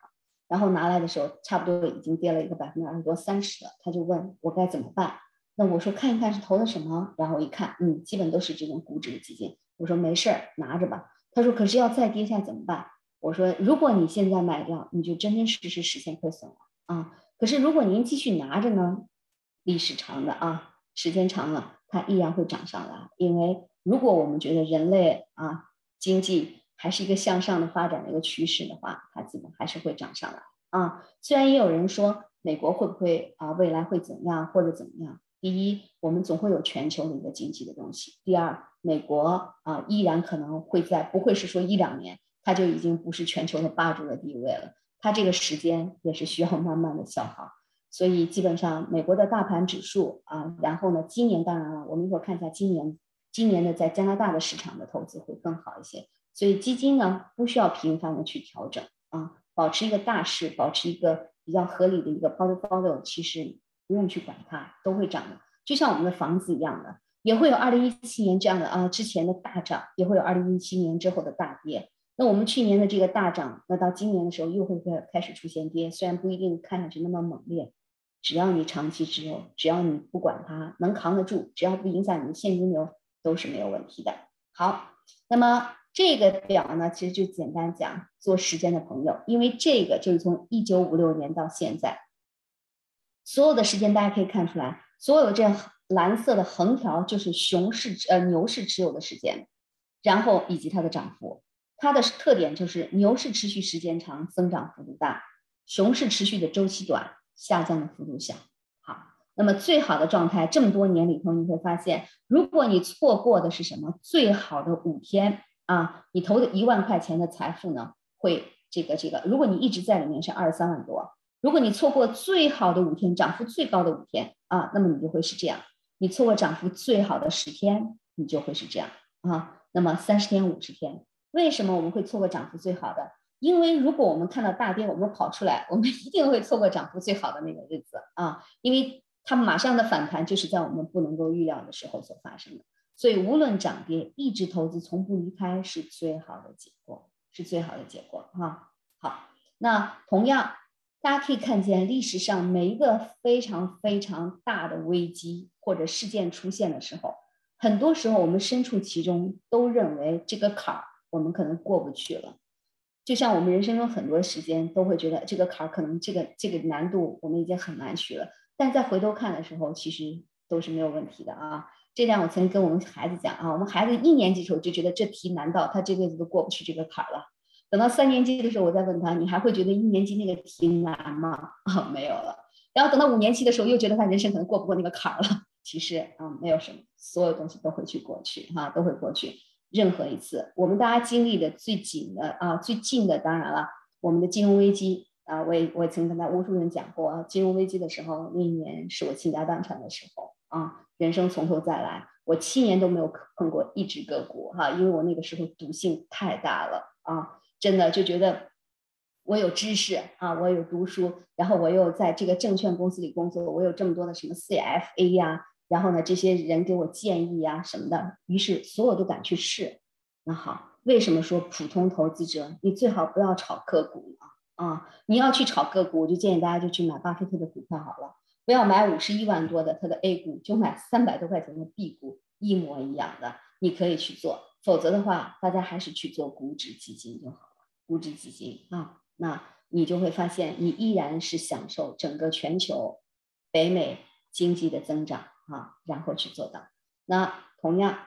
然后拿来的时候，差不多已经跌了一个百分之二十多、三十了，他就问我该怎么办。那我说看一看是投的什么，然后一看，嗯，基本都是这种股指的基金。我说没事儿，拿着吧。他说可是要再跌下怎么办？我说如果你现在买掉，你就真真实实实现亏损了啊。可是如果您继续拿着呢，历史长的啊，时间长了，它依然会涨上来。因为如果我们觉得人类啊经济还是一个向上的发展的一个趋势的话，它基本还是会涨上来啊。虽然也有人说美国会不会啊未来会怎样或者怎么样。第一，我们总会有全球的一个经济的东西。第二，美国啊，依然可能会在，不会是说一两年，它就已经不是全球的霸主的地位了。它这个时间也是需要慢慢的消耗。所以基本上，美国的大盘指数啊，然后呢，今年当然了，我们一会儿看一下今年，今年的在加拿大的市场的投资会更好一些。所以基金呢，不需要频繁的去调整啊，保持一个大势，保持一个比较合理的一个 portfolio，其实。不用去管它，都会涨的，就像我们的房子一样的，也会有二零一七年这样的啊，之前的大涨，也会有二零一七年之后的大跌。那我们去年的这个大涨，那到今年的时候又会开开始出现跌，虽然不一定看上去那么猛烈，只要你长期持有，只要你不管它，能扛得住，只要不影响你的现金流，都是没有问题的。好，那么这个表呢，其实就简单讲做时间的朋友，因为这个就是从一九五六年到现在。所有的时间，大家可以看出来，所有这蓝色的横条就是熊市呃牛市持有的时间，然后以及它的涨幅，它的特点就是牛市持续时间长，增长幅度大；熊市持续的周期短，下降的幅度小。好，那么最好的状态，这么多年里头，你会发现，如果你错过的是什么？最好的五天啊，你投的一万块钱的财富呢，会这个这个，如果你一直在里面是二十三万多。如果你错过最好的五天，涨幅最高的五天啊，那么你就会是这样；你错过涨幅最好的十天，你就会是这样啊。那么三十天、五十天，为什么我们会错过涨幅最好的？因为如果我们看到大跌，我们跑出来，我们一定会错过涨幅最好的那个日子啊，因为它马上的反弹就是在我们不能够预料的时候所发生的。所以无论涨跌，一直投资从不离开是最好的结果，是最好的结果哈。好，那同样。大家可以看见，历史上每一个非常非常大的危机或者事件出现的时候，很多时候我们身处其中，都认为这个坎儿我们可能过不去了。就像我们人生中很多时间都会觉得这个坎儿可能这个这个难度我们已经很难去了，但再回头看的时候，其实都是没有问题的啊。这点我曾经跟我们孩子讲啊，我们孩子一年级时候就觉得这题难到他这辈子都过不去这个坎儿了。等到三年级的时候，我再问他，你还会觉得一年级那个题难吗？啊，没有了。然后等到五年级的时候，又觉得他人生可能过不过那个坎儿了。其实啊，没有什么，所有东西都会去过去，哈，都会过去。任何一次，我们大家经历的最紧的啊，最近的，当然了，我们的金融危机啊，我也我也曾跟他无数人讲过，金融危机的时候，那一年是我倾家荡产的时候啊，人生从头再来，我七年都没有碰过一只个股哈，因为我那个时候赌性太大了啊。真的就觉得我有知识啊，我有读书，然后我又在这个证券公司里工作，我有这么多的什么 CFA 呀，然后呢，这些人给我建议呀什么的，于是所有都敢去试。那好，为什么说普通投资者你最好不要炒个股呢？啊，你要去炒个股，我就建议大家就去买巴菲特的股票好了，不要买五十一万多的他的 A 股，就买三百多块钱的 B 股，一模一样的，你可以去做。否则的话，大家还是去做股指基金就好了，股指基金啊，那你就会发现你依然是享受整个全球北美经济的增长啊，然后去做到。那同样，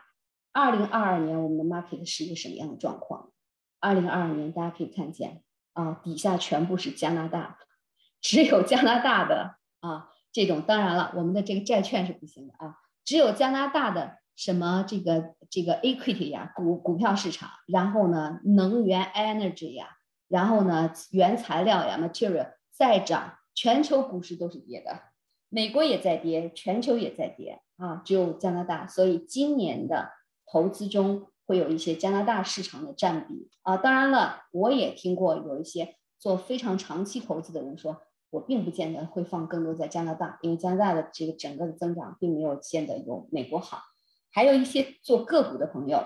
二零二二年我们的 market 是一个什么样的状况？二零二二年大家可以看见。啊，底下全部是加拿大，只有加拿大的啊，这种当然了，我们的这个债券是不行的啊，只有加拿大的什么这个这个 equity 呀，股股票市场，然后呢，能源 energy 呀，然后呢，原材料呀 material 在涨，全球股市都是跌的，美国也在跌，全球也在跌啊，只有加拿大，所以今年的投资中。会有一些加拿大市场的占比啊，当然了，我也听过有一些做非常长期投资的人说，我并不见得会放更多在加拿大，因为加拿大的这个整个的增长并没有见得有美国好。还有一些做个股的朋友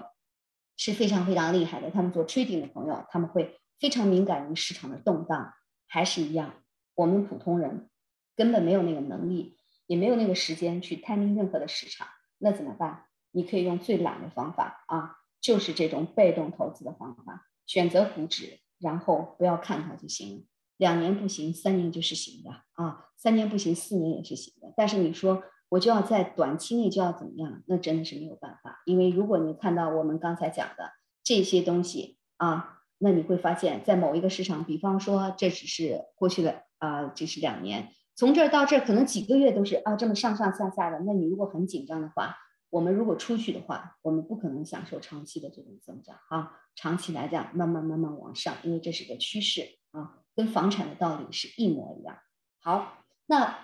是非常非常厉害的，他们做 trading 的朋友，他们会非常敏感于市场的动荡。还是一样，我们普通人根本没有那个能力，也没有那个时间去 timing 任何的市场，那怎么办？你可以用最懒的方法啊。就是这种被动投资的方法，选择股指，然后不要看它就行了。两年不行，三年就是行的啊，三年不行，四年也是行的。但是你说我就要在短期内就要怎么样，那真的是没有办法。因为如果你看到我们刚才讲的这些东西啊，那你会发现在某一个市场，比方说这只是过去的啊，这是两年，从这儿到这儿可能几个月都是啊这么上上下下的。那你如果很紧张的话，我们如果出去的话，我们不可能享受长期的这种增长啊！长期来讲，慢慢慢慢往上，因为这是个趋势啊，跟房产的道理是一模一样。好，那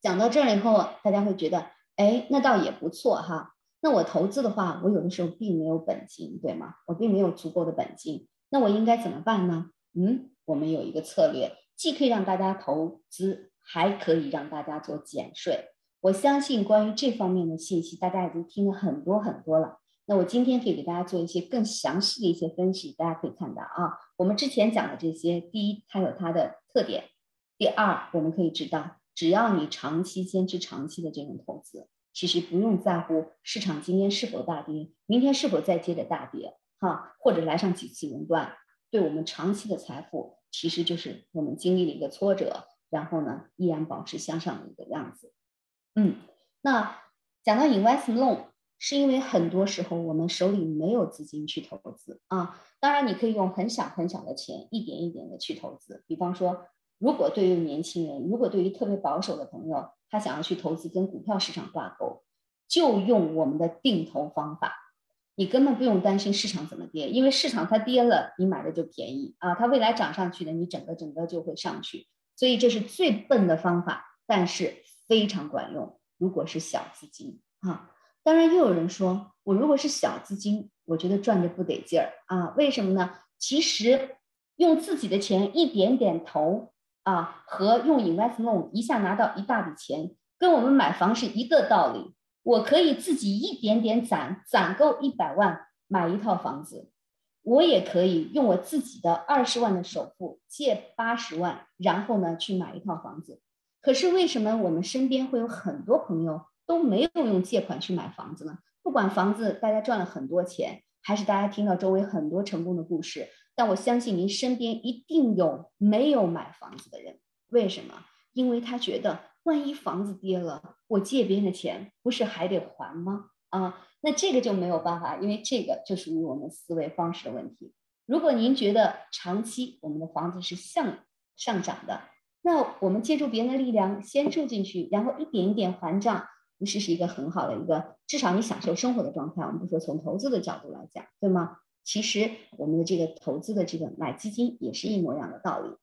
讲到这儿以后，大家会觉得，哎，那倒也不错哈。那我投资的话，我有的时候并没有本金，对吗？我并没有足够的本金，那我应该怎么办呢？嗯，我们有一个策略，既可以让大家投资，还可以让大家做减税。我相信关于这方面的信息，大家已经听了很多很多了。那我今天可以给大家做一些更详细的一些分析。大家可以看到啊，我们之前讲的这些，第一，它有它的特点；第二，我们可以知道，只要你长期坚持长期的这种投资，其实不用在乎市场今天是否大跌，明天是否再接着大跌，哈，或者来上几次熔断，对我们长期的财富，其实就是我们经历了一个挫折，然后呢，依然保持向上的一个样子。嗯，那讲到 investment loan，是因为很多时候我们手里没有资金去投资啊。当然，你可以用很小很小的钱，一点一点的去投资。比方说，如果对于年轻人，如果对于特别保守的朋友，他想要去投资跟股票市场挂钩，就用我们的定投方法。你根本不用担心市场怎么跌，因为市场它跌了，你买的就便宜啊。它未来涨上去的，你整个整个就会上去。所以这是最笨的方法，但是。非常管用。如果是小资金啊，当然又有人说，我如果是小资金，我觉得赚着不得劲儿啊。为什么呢？其实用自己的钱一点点投啊，和用 investment 一下拿到一大笔钱，跟我们买房是一个道理。我可以自己一点点攒，攒够一百万买一套房子，我也可以用我自己的二十万的首付借八十万，然后呢去买一套房子。可是为什么我们身边会有很多朋友都没有用借款去买房子呢？不管房子大家赚了很多钱，还是大家听到周围很多成功的故事，但我相信您身边一定有没有买房子的人。为什么？因为他觉得万一房子跌了，我借别人的钱不是还得还吗？啊，那这个就没有办法，因为这个就属于我们思维方式的问题。如果您觉得长期我们的房子是向上涨的。那我们借助别人的力量先住进去，然后一点一点还账，不是是一个很好的一个，至少你享受生活的状态。我们不说从投资的角度来讲，对吗？其实我们的这个投资的这个买基金也是一模一样的道理。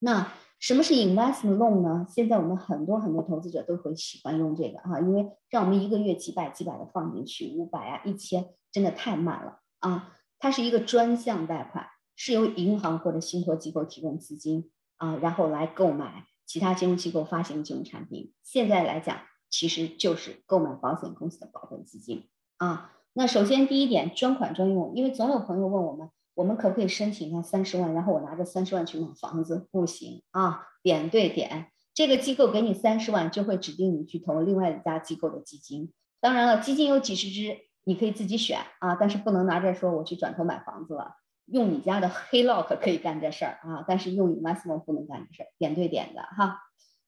那什么是 investment loan 呢？现在我们很多很多投资者都会喜欢用这个啊，因为让我们一个月几百几百的放进去，五百啊一千，真的太慢了啊。它是一个专项贷款，是由银行或者信托机构提供资金。啊，然后来购买其他金融机构发行的金融产品。现在来讲，其实就是购买保险公司的保本基金啊。那首先第一点，专款专用，因为总有朋友问我们，我们可不可以申请一下三十万，然后我拿着三十万去买房子？不行啊，点对点，这个机构给你三十万，就会指定你去投另外一家机构的基金。当然了，基金有几十只，你可以自己选啊，但是不能拿着说我去转头买房子了。用你家的黑 lock 可以干这事儿啊，但是用 investment 不能干这事儿，点对点的哈。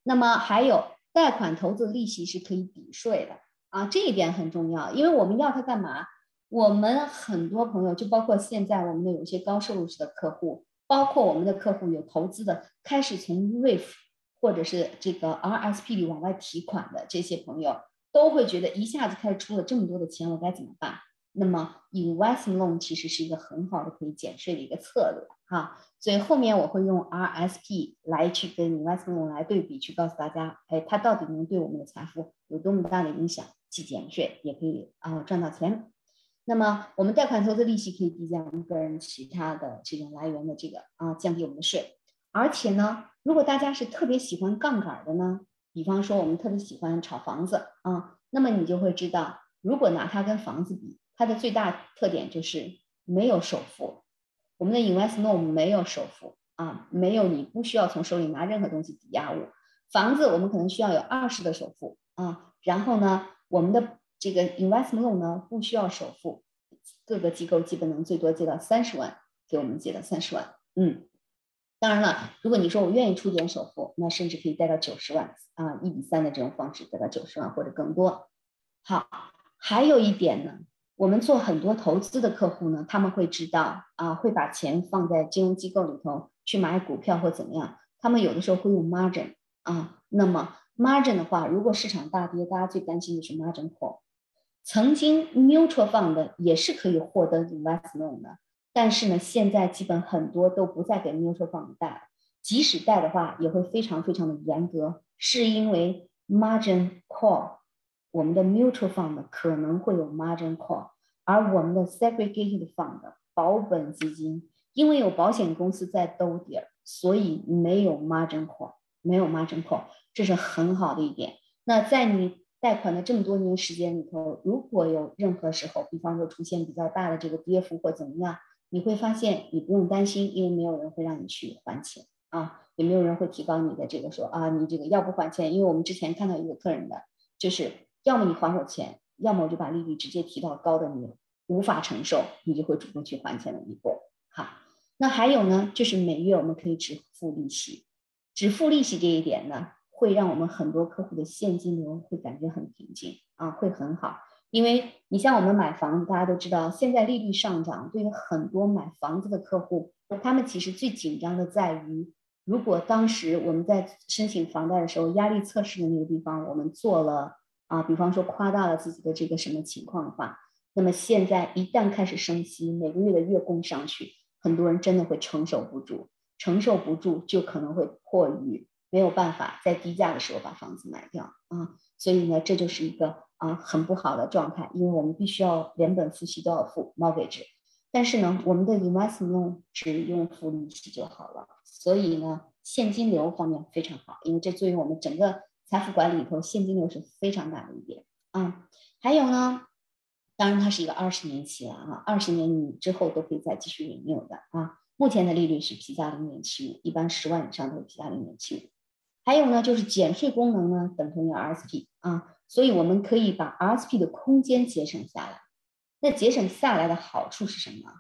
那么还有贷款投资利息是可以抵税的啊，这一点很重要，因为我们要它干嘛？我们很多朋友，就包括现在我们的有些高收入式的客户，包括我们的客户有投资的，开始从 RIF 或者是这个 RSP 里往外提款的这些朋友，都会觉得一下子开始出了这么多的钱，我该怎么办？那么，investment loan 其实是一个很好的可以减税的一个策略哈，所以后面我会用 RSP 来去跟 investment loan 来对比，去告诉大家，哎，它到底能对我们的财富有多么大的影响，既减税也可以啊赚到钱。那么，我们贷款投资利息可以抵减我们个人其他的这种来源的这个啊，降低我们的税。而且呢，如果大家是特别喜欢杠杆的呢，比方说我们特别喜欢炒房子啊，那么你就会知道，如果拿它跟房子比。它的最大特点就是没有首付，我们的 investment 没有首付啊，没有你不需要从手里拿任何东西抵押物。房子我们可能需要有二十的首付啊，然后呢，我们的这个 investment 呢不需要首付，各个机构基本能最多借到三十万，给我们借到三十万。嗯，当然了，如果你说我愿意出点首付，那甚至可以贷到九十万啊，一比三的这种方式贷到九十万或者更多。好，还有一点呢。我们做很多投资的客户呢，他们会知道啊，会把钱放在金融机构里头去买股票或怎么样。他们有的时候会用 margin 啊，那么 margin 的话，如果市场大跌，大家最担心的是 margin call。曾经 mutual fund 也是可以获得 investment 的，但是呢，现在基本很多都不再给 mutual fund 贷了，即使贷的话，也会非常非常的严格，是因为 margin call。我们的 mutual fund 可能会有 margin call，而我们的 segregated fund 保本基金，因为有保险公司在兜底儿，所以没有 margin call，没有 margin call，这是很好的一点。那在你贷款的这么多年时间里头，如果有任何时候，比方说出现比较大的这个跌幅或怎么样，你会发现你不用担心，因为没有人会让你去还钱啊，也没有人会提高你的这个说啊，你这个要不还钱，因为我们之前看到一个客人的就是。要么你还我钱，要么我就把利率直接提到高的你无法承受，你就会主动去还钱的一步。好，那还有呢，就是每月我们可以只付利息，只付利息这一点呢，会让我们很多客户的现金流会感觉很平静啊，会很好。因为你像我们买房子，大家都知道，现在利率上涨，对于很多买房子的客户，他们其实最紧张的在于，如果当时我们在申请房贷的时候，压力测试的那个地方我们做了。啊，比方说夸大了自己的这个什么情况的话，那么现在一旦开始升息，每个月的月供上去，很多人真的会承受不住，承受不住就可能会迫于没有办法在低价的时候把房子卖掉啊，所以呢，这就是一个啊很不好的状态，因为我们必须要连本付息都要付 mortgage，但是呢，我们的 investment 只用付利息就好了，所以呢，现金流方面非常好，因为这作为我们整个。财富管理里头，现金流是非常大的一点啊。还有呢，当然它是一个二十年期了啊，二十年你之后都可以再继续领有的啊。目前的利率是 P 加零点七五，一般十万以上都是 P 加零点七五。还有呢，就是减税功能呢等同于 RSP 啊，所以我们可以把 RSP 的空间节省下来。那节省下来的好处是什么？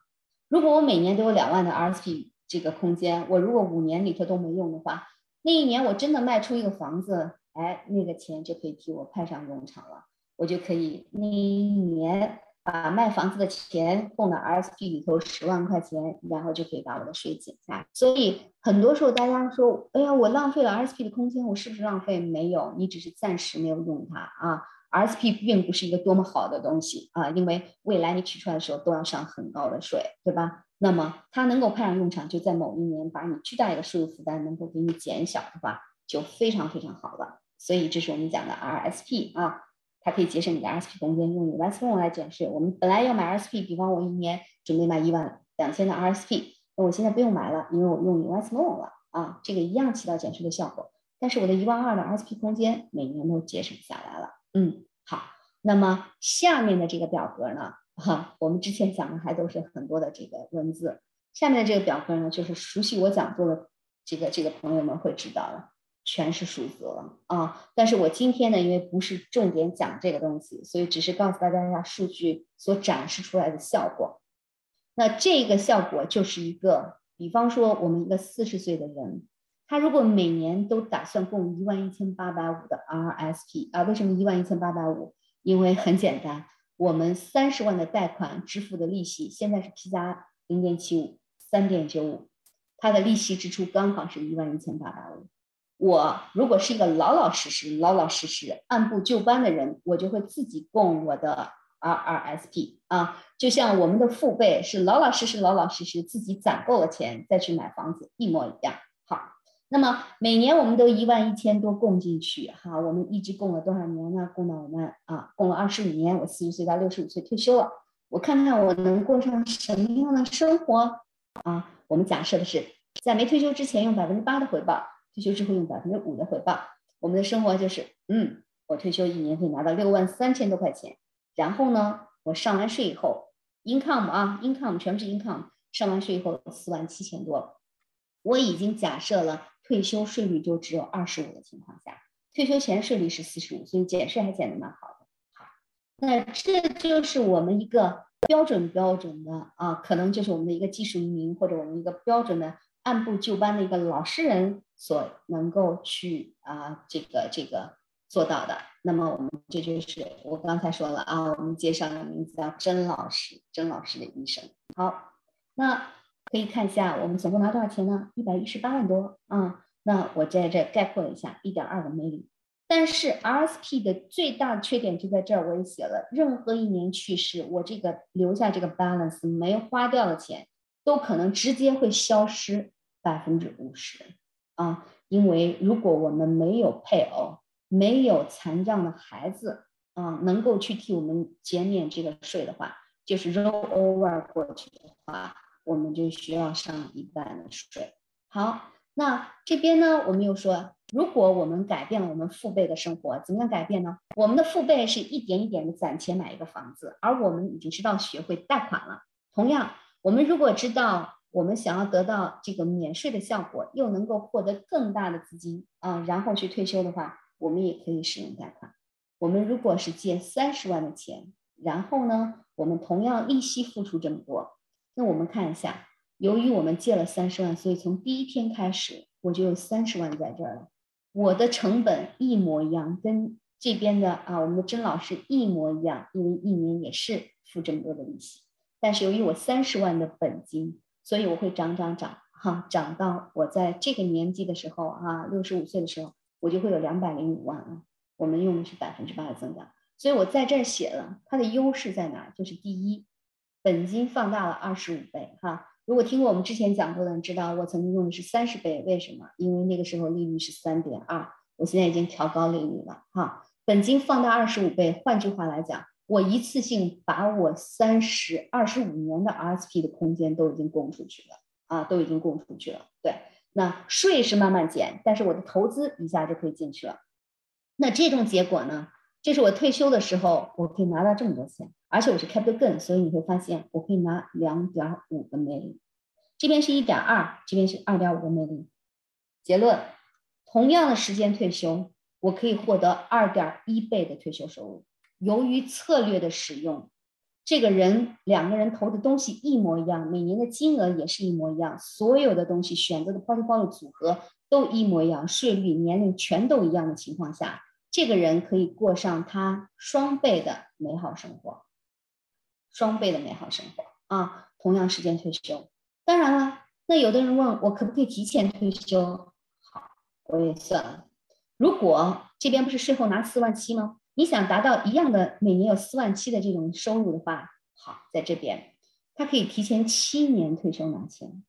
如果我每年都有两万的 RSP 这个空间，我如果五年里头都没用的话，那一年我真的卖出一个房子。哎，那个钱就可以替我派上用场了，我就可以那一年把卖房子的钱供到 RSP 里头十万块钱，然后就可以把我的税减下。所以很多时候大家说，哎呀，我浪费了 RSP 的空间，我是不是浪费？没有，你只是暂时没有用它啊。RSP 并不是一个多么好的东西啊，因为未来你取出来的时候都要上很高的税，对吧？那么它能够派上用场，就在某一年把你巨大一个税务负担能够给你减小的话，就非常非常好了。所以这是我们讲的 RSP 啊，它可以节省你的 RSP 空间，用 investment 来减税。我们本来要买 RSP，比方我一年准备买一万两千的 RSP，那我现在不用买了，因为我用 investment 了啊，这个一样起到减税的效果。但是我的一万二的 RSP 空间每年都节省下来了。嗯，好，那么下面的这个表格呢，哈，我们之前讲的还都是很多的这个文字。下面的这个表格呢，就是熟悉我讲座的这个这个朋友们会知道了，全是数字了啊。但是我今天呢，因为不是重点讲这个东西，所以只是告诉大家一下数据所展示出来的效果。那这个效果就是一个，比方说我们一个四十岁的人，他如果每年都打算供一万一千八百五的 RSP 啊，为什么一万一千八百五？因为很简单，我们三十万的贷款支付的利息现在是 P 加零点七五。三点九五，它的利息支出刚好是一万一千八百五。我如果是一个老老实实、老老实实、按部就班的人，我就会自己供我的 RRSP 啊，就像我们的父辈是老老实实、老老实实自己攒够了钱再去买房子一模一样。好，那么每年我们都一万一千多供进去，哈，我们一直供了多少年呢？供到我们啊，供了二十五年，我四十岁到六十五岁退休了，我看看我能过上什么样的生活。啊，我们假设的是，在没退休之前用百分之八的回报，退休之后用百分之五的回报。我们的生活就是，嗯，我退休一年可以拿到六万三千多块钱，然后呢，我上完税以后，income 啊，income 全部是 income，上完税以后四万七千多。我已经假设了退休税率就只有二十五的情况下，退休前税率是四十五，所以减税还减得蛮好的。好，那这就是我们一个。标准标准的啊，可能就是我们的一个技术移民，或者我们一个标准的按部就班的一个老实人所能够去啊，这个这个做到的。那么我们这就是我刚才说了啊，我们介绍的名字叫甄老师，甄老师的医生。好，那可以看一下我们总共拿多少钱呢？一百一十八万多啊。那我在这概括一下，一点二个 million。但是 RSP 的最大的缺点就在这儿，我也写了，任何一年去世，我这个留下这个 balance 没花掉的钱，都可能直接会消失百分之五十啊！因为如果我们没有配偶，没有残障的孩子啊，能够去替我们减免这个税的话，就是 roll over 过去的话，我们就需要上一半的税。好，那这边呢，我们又说。如果我们改变了我们父辈的生活，怎么样改变呢？我们的父辈是一点一点的攒钱买一个房子，而我们已经知道学会贷款了。同样，我们如果知道我们想要得到这个免税的效果，又能够获得更大的资金啊，然后去退休的话，我们也可以使用贷款。我们如果是借三十万的钱，然后呢，我们同样利息付出这么多，那我们看一下，由于我们借了三十万，所以从第一天开始我就有三十万在这儿了。我的成本一模一样，跟这边的啊，我们的甄老师一模一样，因为一年也是付这么多的利息。但是由于我三十万的本金，所以我会涨涨涨，哈，涨到我在这个年纪的时候啊，六十五岁的时候，我就会有两百零五万啊。我们用的是百分之八的增长，所以我在这儿写了它的优势在哪？就是第一，本金放大了二十五倍，哈。如果听过我们之前讲过的人知道，我曾经用的是三十倍，为什么？因为那个时候利率是三点二，我现在已经调高利率了，哈，本金放大二十五倍。换句话来讲，我一次性把我三十二十五年的 RSP 的空间都已经供出去了，啊，都已经供出去了。对，那税是慢慢减，但是我的投资一下就可以进去了。那这种结果呢？这是我退休的时候，我可以拿到这么多钱，而且我是 capital gain，所以你会发现我可以拿两点五个 m i l 这边是一点二，这边是二点五个 m i l。结论，同样的时间退休，我可以获得二点一倍的退休收入。由于策略的使用，这个人两个人投的东西一模一样，每年的金额也是一模一样，所有的东西选择的保险包的组合都一模一样，税率、年龄全都一样的情况下。这个人可以过上他双倍的美好生活，双倍的美好生活啊！同样时间退休，当然了，那有的人问我可不可以提前退休？好，我也算了。如果这边不是税后拿四万七吗？你想达到一样的每年有四万七的这种收入的话，好，在这边他可以提前七年退休拿钱，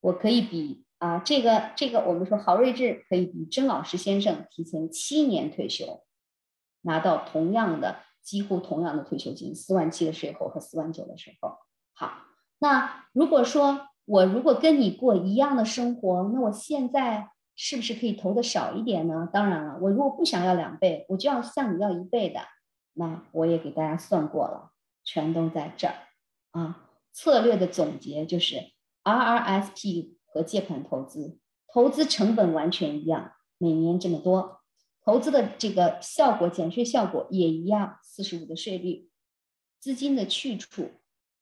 我可以比。啊，这个这个，我们说郝睿智可以比甄老师先生提前七年退休，拿到同样的几乎同样的退休金，四万七的税后和四万九的税后。好，那如果说我如果跟你过一样的生活，那我现在是不是可以投的少一点呢？当然了，我如果不想要两倍，我就要向你要一倍的，那我也给大家算过了，全都在这儿啊。策略的总结就是 RRSP 和借款投资，投资成本完全一样，每年这么多，投资的这个效果减税效果也一样，四十五的税率，资金的去处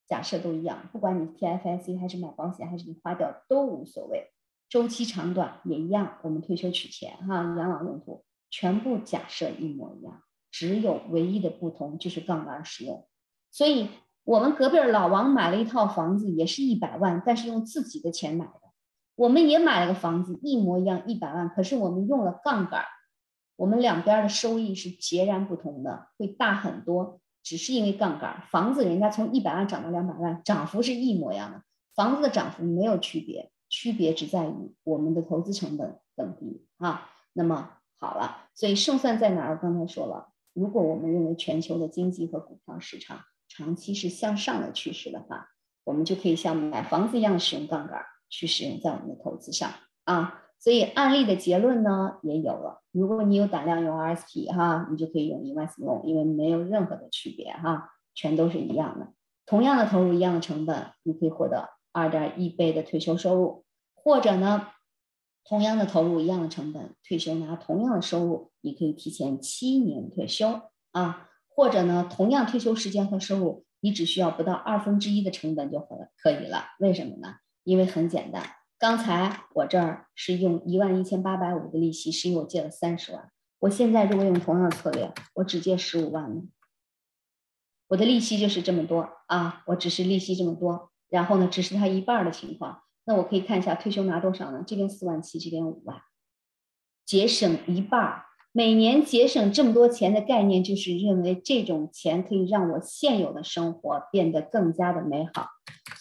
假设都一样，不管你 TFSC 还是买保险还是你花掉都无所谓，周期长短也一样，我们退休取钱哈，养老用途全部假设一模一样，只有唯一的不同就是杠杆使用，所以。我们隔壁老王买了一套房子，也是一百万，但是用自己的钱买的。我们也买了个房子，一模一样，一百万，可是我们用了杠杆，我们两边的收益是截然不同的，会大很多。只是因为杠杆，房子人家从一百万涨到两百万，涨幅是一模一样的，房子的涨幅没有区别，区别只在于我们的投资成本更低啊。那么好了，所以胜算在哪儿？我刚才说了，如果我们认为全球的经济和股票市场。长期是向上的趋势的话，我们就可以像买房子一样使用杠杆去使用在我们的投资上啊。所以案例的结论呢也有了。如果你有胆量用 RSP 哈，你就可以用 Investment，因为没有任何的区别哈，全都是一样的。同样的投入，一样的成本，你可以获得二点一倍的退休收入，或者呢，同样的投入，一样的成本，退休拿同样的收入，你可以提前七年退休啊。或者呢，同样退休时间和收入，你只需要不到二分之一的成本就可可以了。为什么呢？因为很简单，刚才我这儿是用一万一千八百五的利息，是因为我借了三十万。我现在如果用同样的策略，我只借十五万呢，我的利息就是这么多啊，我只是利息这么多，然后呢，只是他一半的情况，那我可以看一下退休拿多少呢？这边四万七，这边五万，节省一半。每年节省这么多钱的概念，就是认为这种钱可以让我现有的生活变得更加的美好。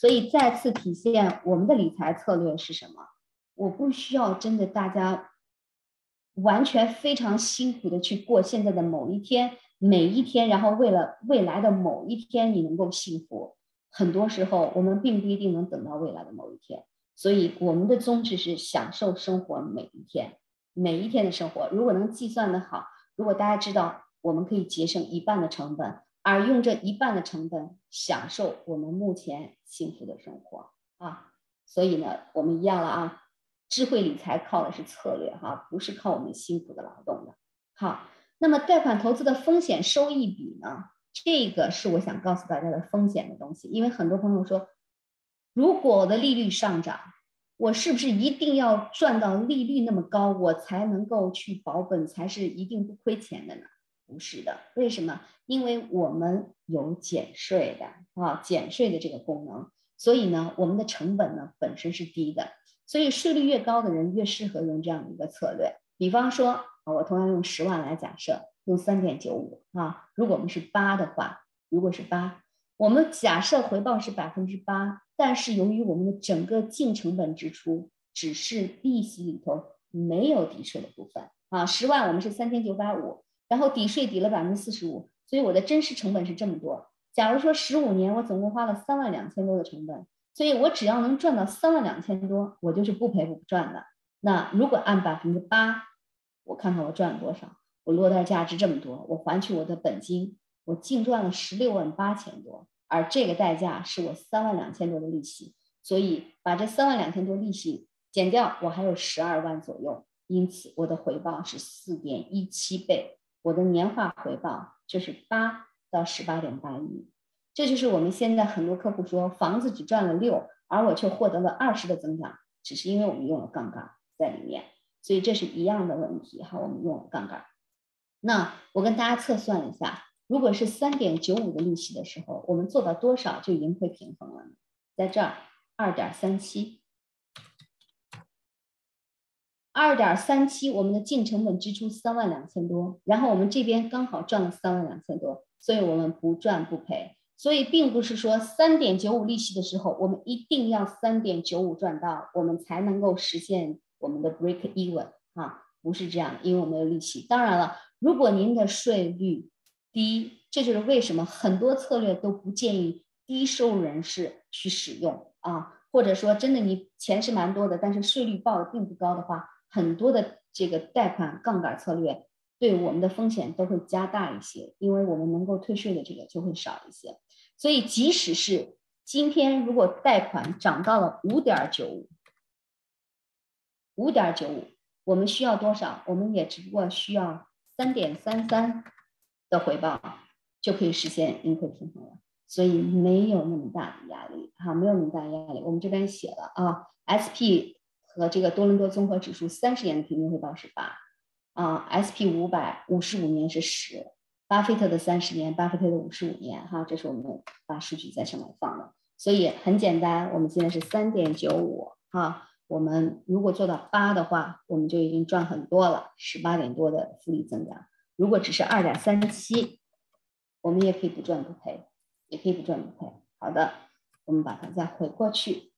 所以再次体现我们的理财策略是什么？我不需要真的大家完全非常辛苦的去过现在的某一天，每一天，然后为了未来的某一天你能够幸福。很多时候我们并不一定能等到未来的某一天，所以我们的宗旨是享受生活每一天。每一天的生活，如果能计算的好，如果大家知道我们可以节省一半的成本，而用这一半的成本享受我们目前幸福的生活啊，所以呢，我们一样了啊，智慧理财靠的是策略哈，不是靠我们辛苦的劳动的。好，那么贷款投资的风险收益比呢？这个是我想告诉大家的风险的东西，因为很多朋友说，如果我的利率上涨。我是不是一定要赚到利率那么高，我才能够去保本，才是一定不亏钱的呢？不是的，为什么？因为我们有减税的啊，减税的这个功能，所以呢，我们的成本呢本身是低的，所以税率越高的人越适合用这样的一个策略。比方说，我同样用十万来假设，用三点九五啊，如果我们是八的话，如果是八，我们假设回报是百分之八。但是由于我们的整个净成本支出只是利息里头没有抵税的部分啊，十万我们是三千九百五，然后抵税抵了百分之四十五，所以我的真实成本是这么多。假如说十五年我总共花了三万两千多的成本，所以我只要能赚到三万两千多，我就是不赔不赚的。那如果按百分之八，我看看我赚了多少，我落袋价值这么多，我还去我的本金，我净赚了十六万八千多。而这个代价是我三万两千多的利息，所以把这三万两千多利息减掉，我还有十二万左右，因此我的回报是四点一七倍，我的年化回报就是八到十八点八一。这就是我们现在很多客户说房子只赚了六，而我却获得了二十的增长，只是因为我们用了杠杆在里面，所以这是一样的问题哈，我们用了杠杆。那我跟大家测算一下。如果是三点九五的利息的时候，我们做到多少就盈亏平衡了呢？在这儿，二点三七，二点三七，我们的净成本支出三万两千多，然后我们这边刚好赚了三万两千多，所以我们不赚不赔。所以并不是说三点九五利息的时候，我们一定要三点九五赚到，我们才能够实现我们的 break even 啊，不是这样，因为我们有利息。当然了，如果您的税率低，这就是为什么很多策略都不建议低收入人士去使用啊，或者说真的你钱是蛮多的，但是税率报的并不高的话，很多的这个贷款杠杆策略对我们的风险都会加大一些，因为我们能够退税的这个就会少一些。所以即使是今天，如果贷款涨到了五点九五，五点九五，我们需要多少？我们也只不过需要三点三三的回报就可以实现盈亏平衡了。所以没有那么大的压力，哈，没有那么大压力。我们这边写了啊，SP 和这个多伦多综合指数三十年的平均回报是八，啊，SP 五百五十五年是十，巴菲特的三十年，巴菲特的五十五年，哈，这是我们把数据在上面放的。所以很简单，我们现在是三点九五，哈，我们如果做到八的话，我们就已经赚很多了，十八点多的复利增长。如果只是二点三七，我们也可以不赚不赔。也可以不赚不赔。好的，我们把它再回过去。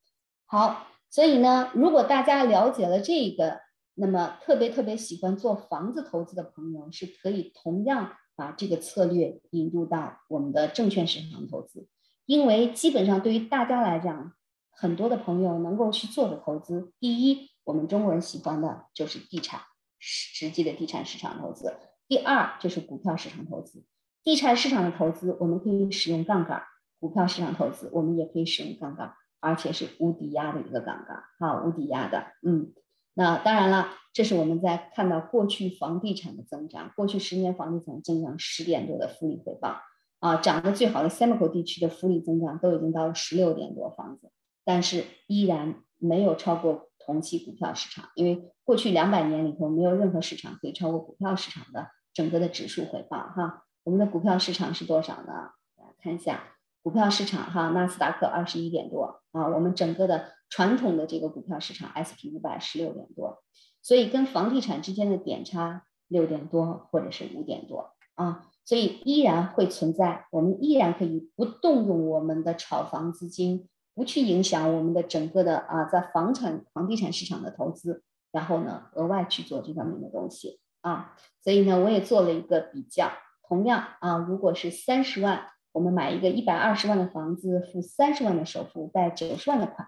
好，所以呢，如果大家了解了这个，那么特别特别喜欢做房子投资的朋友，是可以同样把这个策略引入到我们的证券市场投资。因为基本上对于大家来讲，很多的朋友能够去做的投资，第一，我们中国人喜欢的就是地产，实际的地产市场投资；第二，就是股票市场投资。地产市场的投资，我们可以使用杠杆；股票市场投资，我们也可以使用杠杆，而且是无抵押的一个杠杆，哈，无抵押的。嗯，那当然了，这是我们在看到过去房地产的增长，过去十年房地产增长十点多的复利回报啊，涨得最好的 s e m i c o 地区的复利增长都已经到了十六点多房子，但是依然没有超过同期股票市场，因为过去两百年里头没有任何市场可以超过股票市场的整个的指数回报，哈。我们的股票市场是多少呢？来看一下，股票市场哈，纳斯达克二十一点多啊，我们整个的传统的这个股票市场 SP 五百十六点多，所以跟房地产之间的点差六点多或者是五点多啊，所以依然会存在，我们依然可以不动用我们的炒房资金，不去影响我们的整个的啊，在房产房地产市场的投资，然后呢，额外去做这方面的东西啊，所以呢，我也做了一个比较。同样啊，如果是三十万，我们买一个一百二十万的房子，付三十万的首付，贷九十万的款，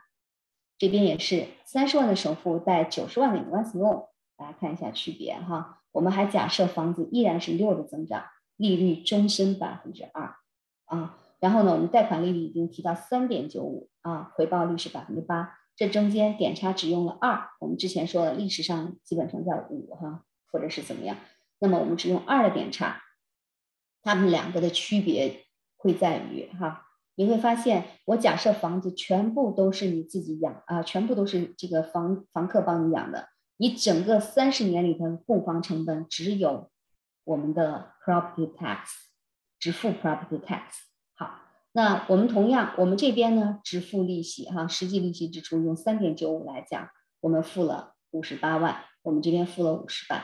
这边也是三十万的首付，贷九十万的 invest loan，大家看一下区别哈。我们还假设房子依然是六的增长，利率终身百分之二啊。然后呢，我们贷款利率已经提到三点九五啊，回报率是百分之八，这中间点差只用了二。我们之前说了，历史上基本上在五哈，或者是怎么样，那么我们只用二的点差。他们两个的区别会在于哈，你会发现，我假设房子全部都是你自己养啊，全部都是这个房房客帮你养的，你整个三十年里的供房成本只有我们的 property tax，只付 property tax。那我们同样，我们这边呢只付利息哈，实际利息支出用三点九五来讲，我们付了五十八万，我们这边付了五十万，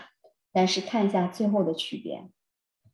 但是看一下最后的区别。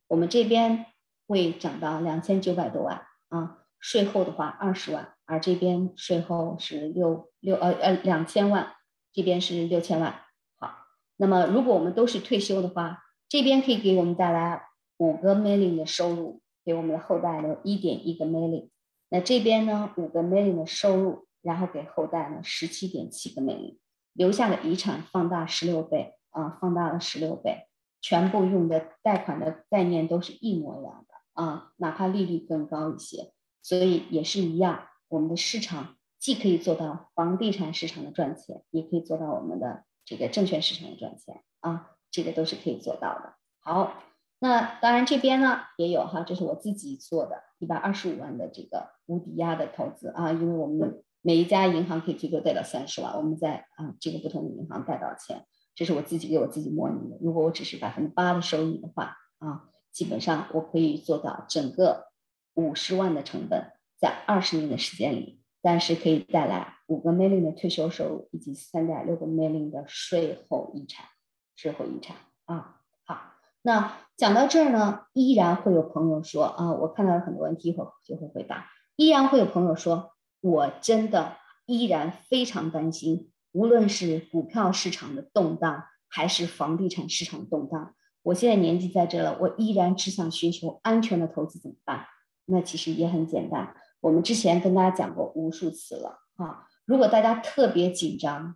我们这边会涨到两千九百多万啊，税后的话二十万，而这边税后是六六呃呃两千万，这边是六千万。好，那么如果我们都是退休的话，这边可以给我们带来五个 million 的收入，给我们的后代留一点一个 million。那这边呢，五个 million 的收入，然后给后代呢十七点七个 million，留下的遗产放大十六倍啊，放大了十六倍。全部用的贷款的概念都是一模一样的啊，哪怕利率更高一些，所以也是一样。我们的市场既可以做到房地产市场的赚钱，也可以做到我们的这个证券市场的赚钱啊，这个都是可以做到的。好，那当然这边呢也有哈，这是我自己做的一百二十五万的这个无抵押的投资啊，因为我们每一家银行可以最多贷到三十万，我们在啊这个不同的银行贷到钱。这是我自己给我自己模拟的。如果我只是百分之八的收益的话，啊，基本上我可以做到整个五十万的成本在二十年的时间里，但是可以带来五个 million 的退休收入以及三点六个 million 的税后遗产，税后遗产啊。那讲到这儿呢，依然会有朋友说啊，我看到了很多问题，后就会回答。依然会有朋友说，我真的依然非常担心。无论是股票市场的动荡，还是房地产市场动荡，我现在年纪在这了，我依然只想寻求安全的投资，怎么办？那其实也很简单，我们之前跟大家讲过无数次了啊。如果大家特别紧张，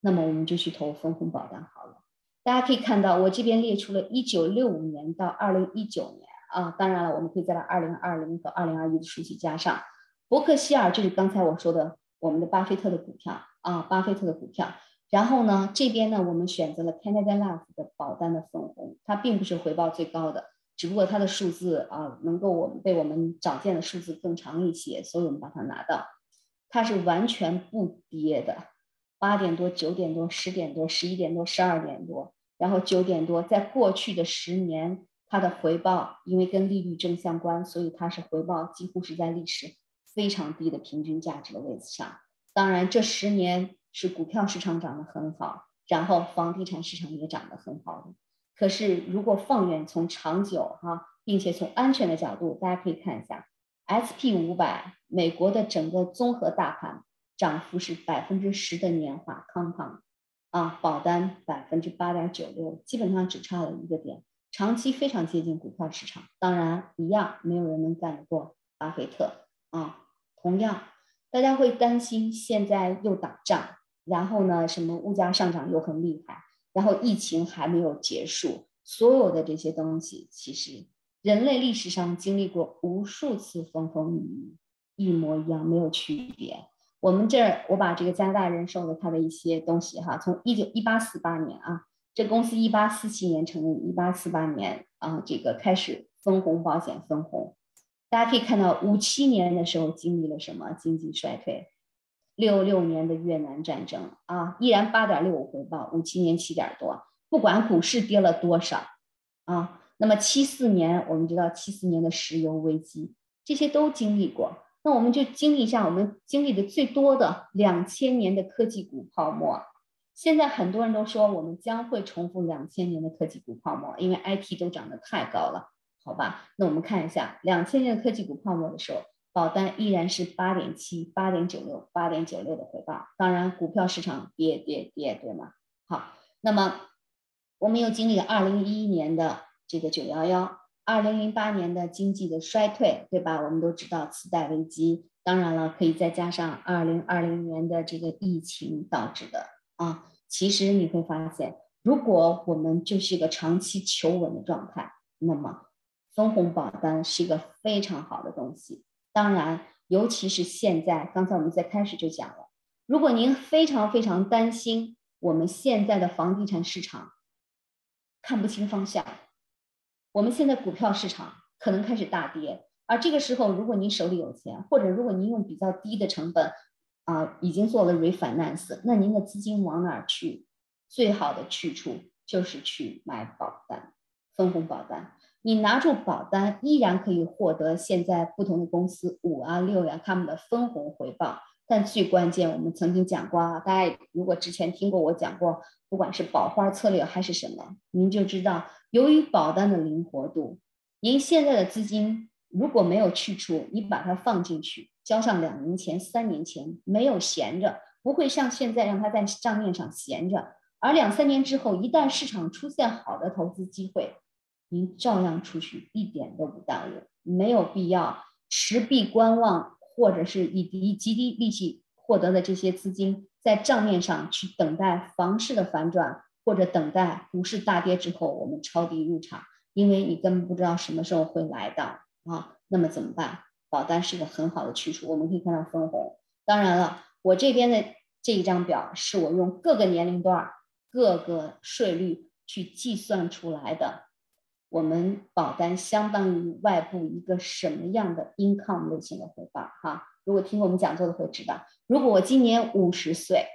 那么我们就去投分红保单好了。大家可以看到，我这边列出了1965年到2019年啊。当然了，我们可以再把二零二零和二零二一的数据加上。伯克希尔就是刚才我说的我们的巴菲特的股票啊，巴菲特的股票。然后呢，这边呢，我们选择了 Canada Life 的保单的分红，它并不是回报最高的，只不过它的数字啊，能够我们被我们找见的数字更长一些，所以我们把它拿到。它是完全不跌的，八点多、九点多、十点多、十一点多、十二点多，然后九点多，在过去的十年，它的回报因为跟利率正相关，所以它是回报几乎是在历史非常低的平均价值的位置上。当然，这十年。是股票市场涨得很好，然后房地产市场也涨得很好。可是如果放远从长久哈，并且从安全的角度，大家可以看一下 S P 五百美国的整个综合大盘涨幅是百分之十的年化康康啊，保单百分之八点九六，基本上只差了一个点，长期非常接近股票市场。当然一样，没有人能干得过巴菲特啊。同样，大家会担心现在又打仗。然后呢，什么物价上涨又很厉害，然后疫情还没有结束，所有的这些东西，其实人类历史上经历过无数次风风雨雨，一模一样，没有区别。我们这儿我把这个加拿大人寿的它的一些东西哈，从一九一八四八年啊，这公司一八四七年成立，一八四八年啊，这个开始分红保险分红，大家可以看到五七年的时候经历了什么经济衰退。六六年的越南战争啊，依然八点六五回报，五七年七点多，不管股市跌了多少啊。那么七四年，我们知道七四年的石油危机，这些都经历过。那我们就经历一下我们经历的最多的两千年的科技股泡沫。现在很多人都说我们将会重复两千年的科技股泡沫，因为 IT 都涨得太高了，好吧？那我们看一下两千年的科技股泡沫的时候。保单依然是八点七、八点九六、八点九六的回报，当然股票市场跌跌跌，对吗？好，那么我们又经历了二零一一年的这个九幺幺，二零零八年的经济的衰退，对吧？我们都知道次贷危机，当然了，可以再加上二零二零年的这个疫情导致的啊。其实你会发现，如果我们就是一个长期求稳的状态，那么分红保单是一个非常好的东西。当然，尤其是现在，刚才我们在开始就讲了，如果您非常非常担心我们现在的房地产市场看不清方向，我们现在股票市场可能开始大跌，而这个时候，如果您手里有钱，或者如果您用比较低的成本啊，已经做了 refinance，那您的资金往哪儿去？最好的去处就是去买保单，分红保单。你拿住保单，依然可以获得现在不同的公司五啊六呀他们的分红回报。但最关键，我们曾经讲过啊，大家如果之前听过我讲过，不管是保花策略还是什么，您就知道，由于保单的灵活度，您现在的资金如果没有去除，你把它放进去，交上两年前、三年前没有闲着，不会像现在让它在账面上闲着。而两三年之后，一旦市场出现好的投资机会，您照样出去，一点都不耽误，没有必要持币观望，或者是以低极低利息获得的这些资金，在账面上去等待房市的反转，或者等待股市大跌之后我们抄底入场，因为你根本不知道什么时候会来到啊。那么怎么办？保单是个很好的去处，我们可以看到分红。当然了，我这边的这一张表是我用各个年龄段、各个税率去计算出来的。我们保单相当于外部一个什么样的 income 类型的回报？哈，如果听过我们讲座的会知道，如果我今年五十岁，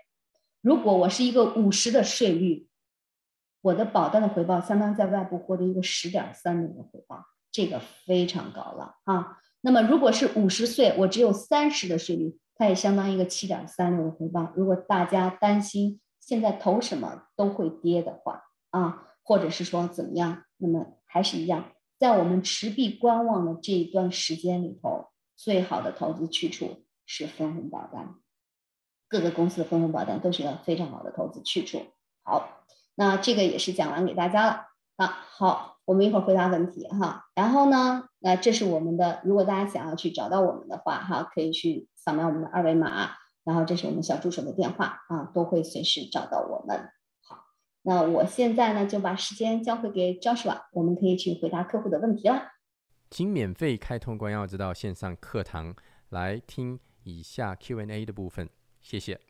如果我是一个五十的税率，我的保单的回报相当于在外部获得一个十点三六的回报，这个非常高了啊。那么如果是五十岁，我只有三十的税率，它也相当于一个七点三六的回报。如果大家担心现在投什么都会跌的话啊，或者是说怎么样，那么。还是一样，在我们持币观望的这一段时间里头，最好的投资去处是分红保单。各个公司的分红保单都是一个非常好的投资去处。好，那这个也是讲完给大家了啊。好，我们一会儿回答问题哈。然后呢，那这是我们的，如果大家想要去找到我们的话哈，可以去扫描我们的二维码，然后这是我们小助手的电话啊，都会随时找到我们。好那我现在呢，就把时间交回给 Joshua，我们可以去回答客户的问题了。请免费开通关耀之道线上课堂来听以下 Q&A 的部分，谢谢。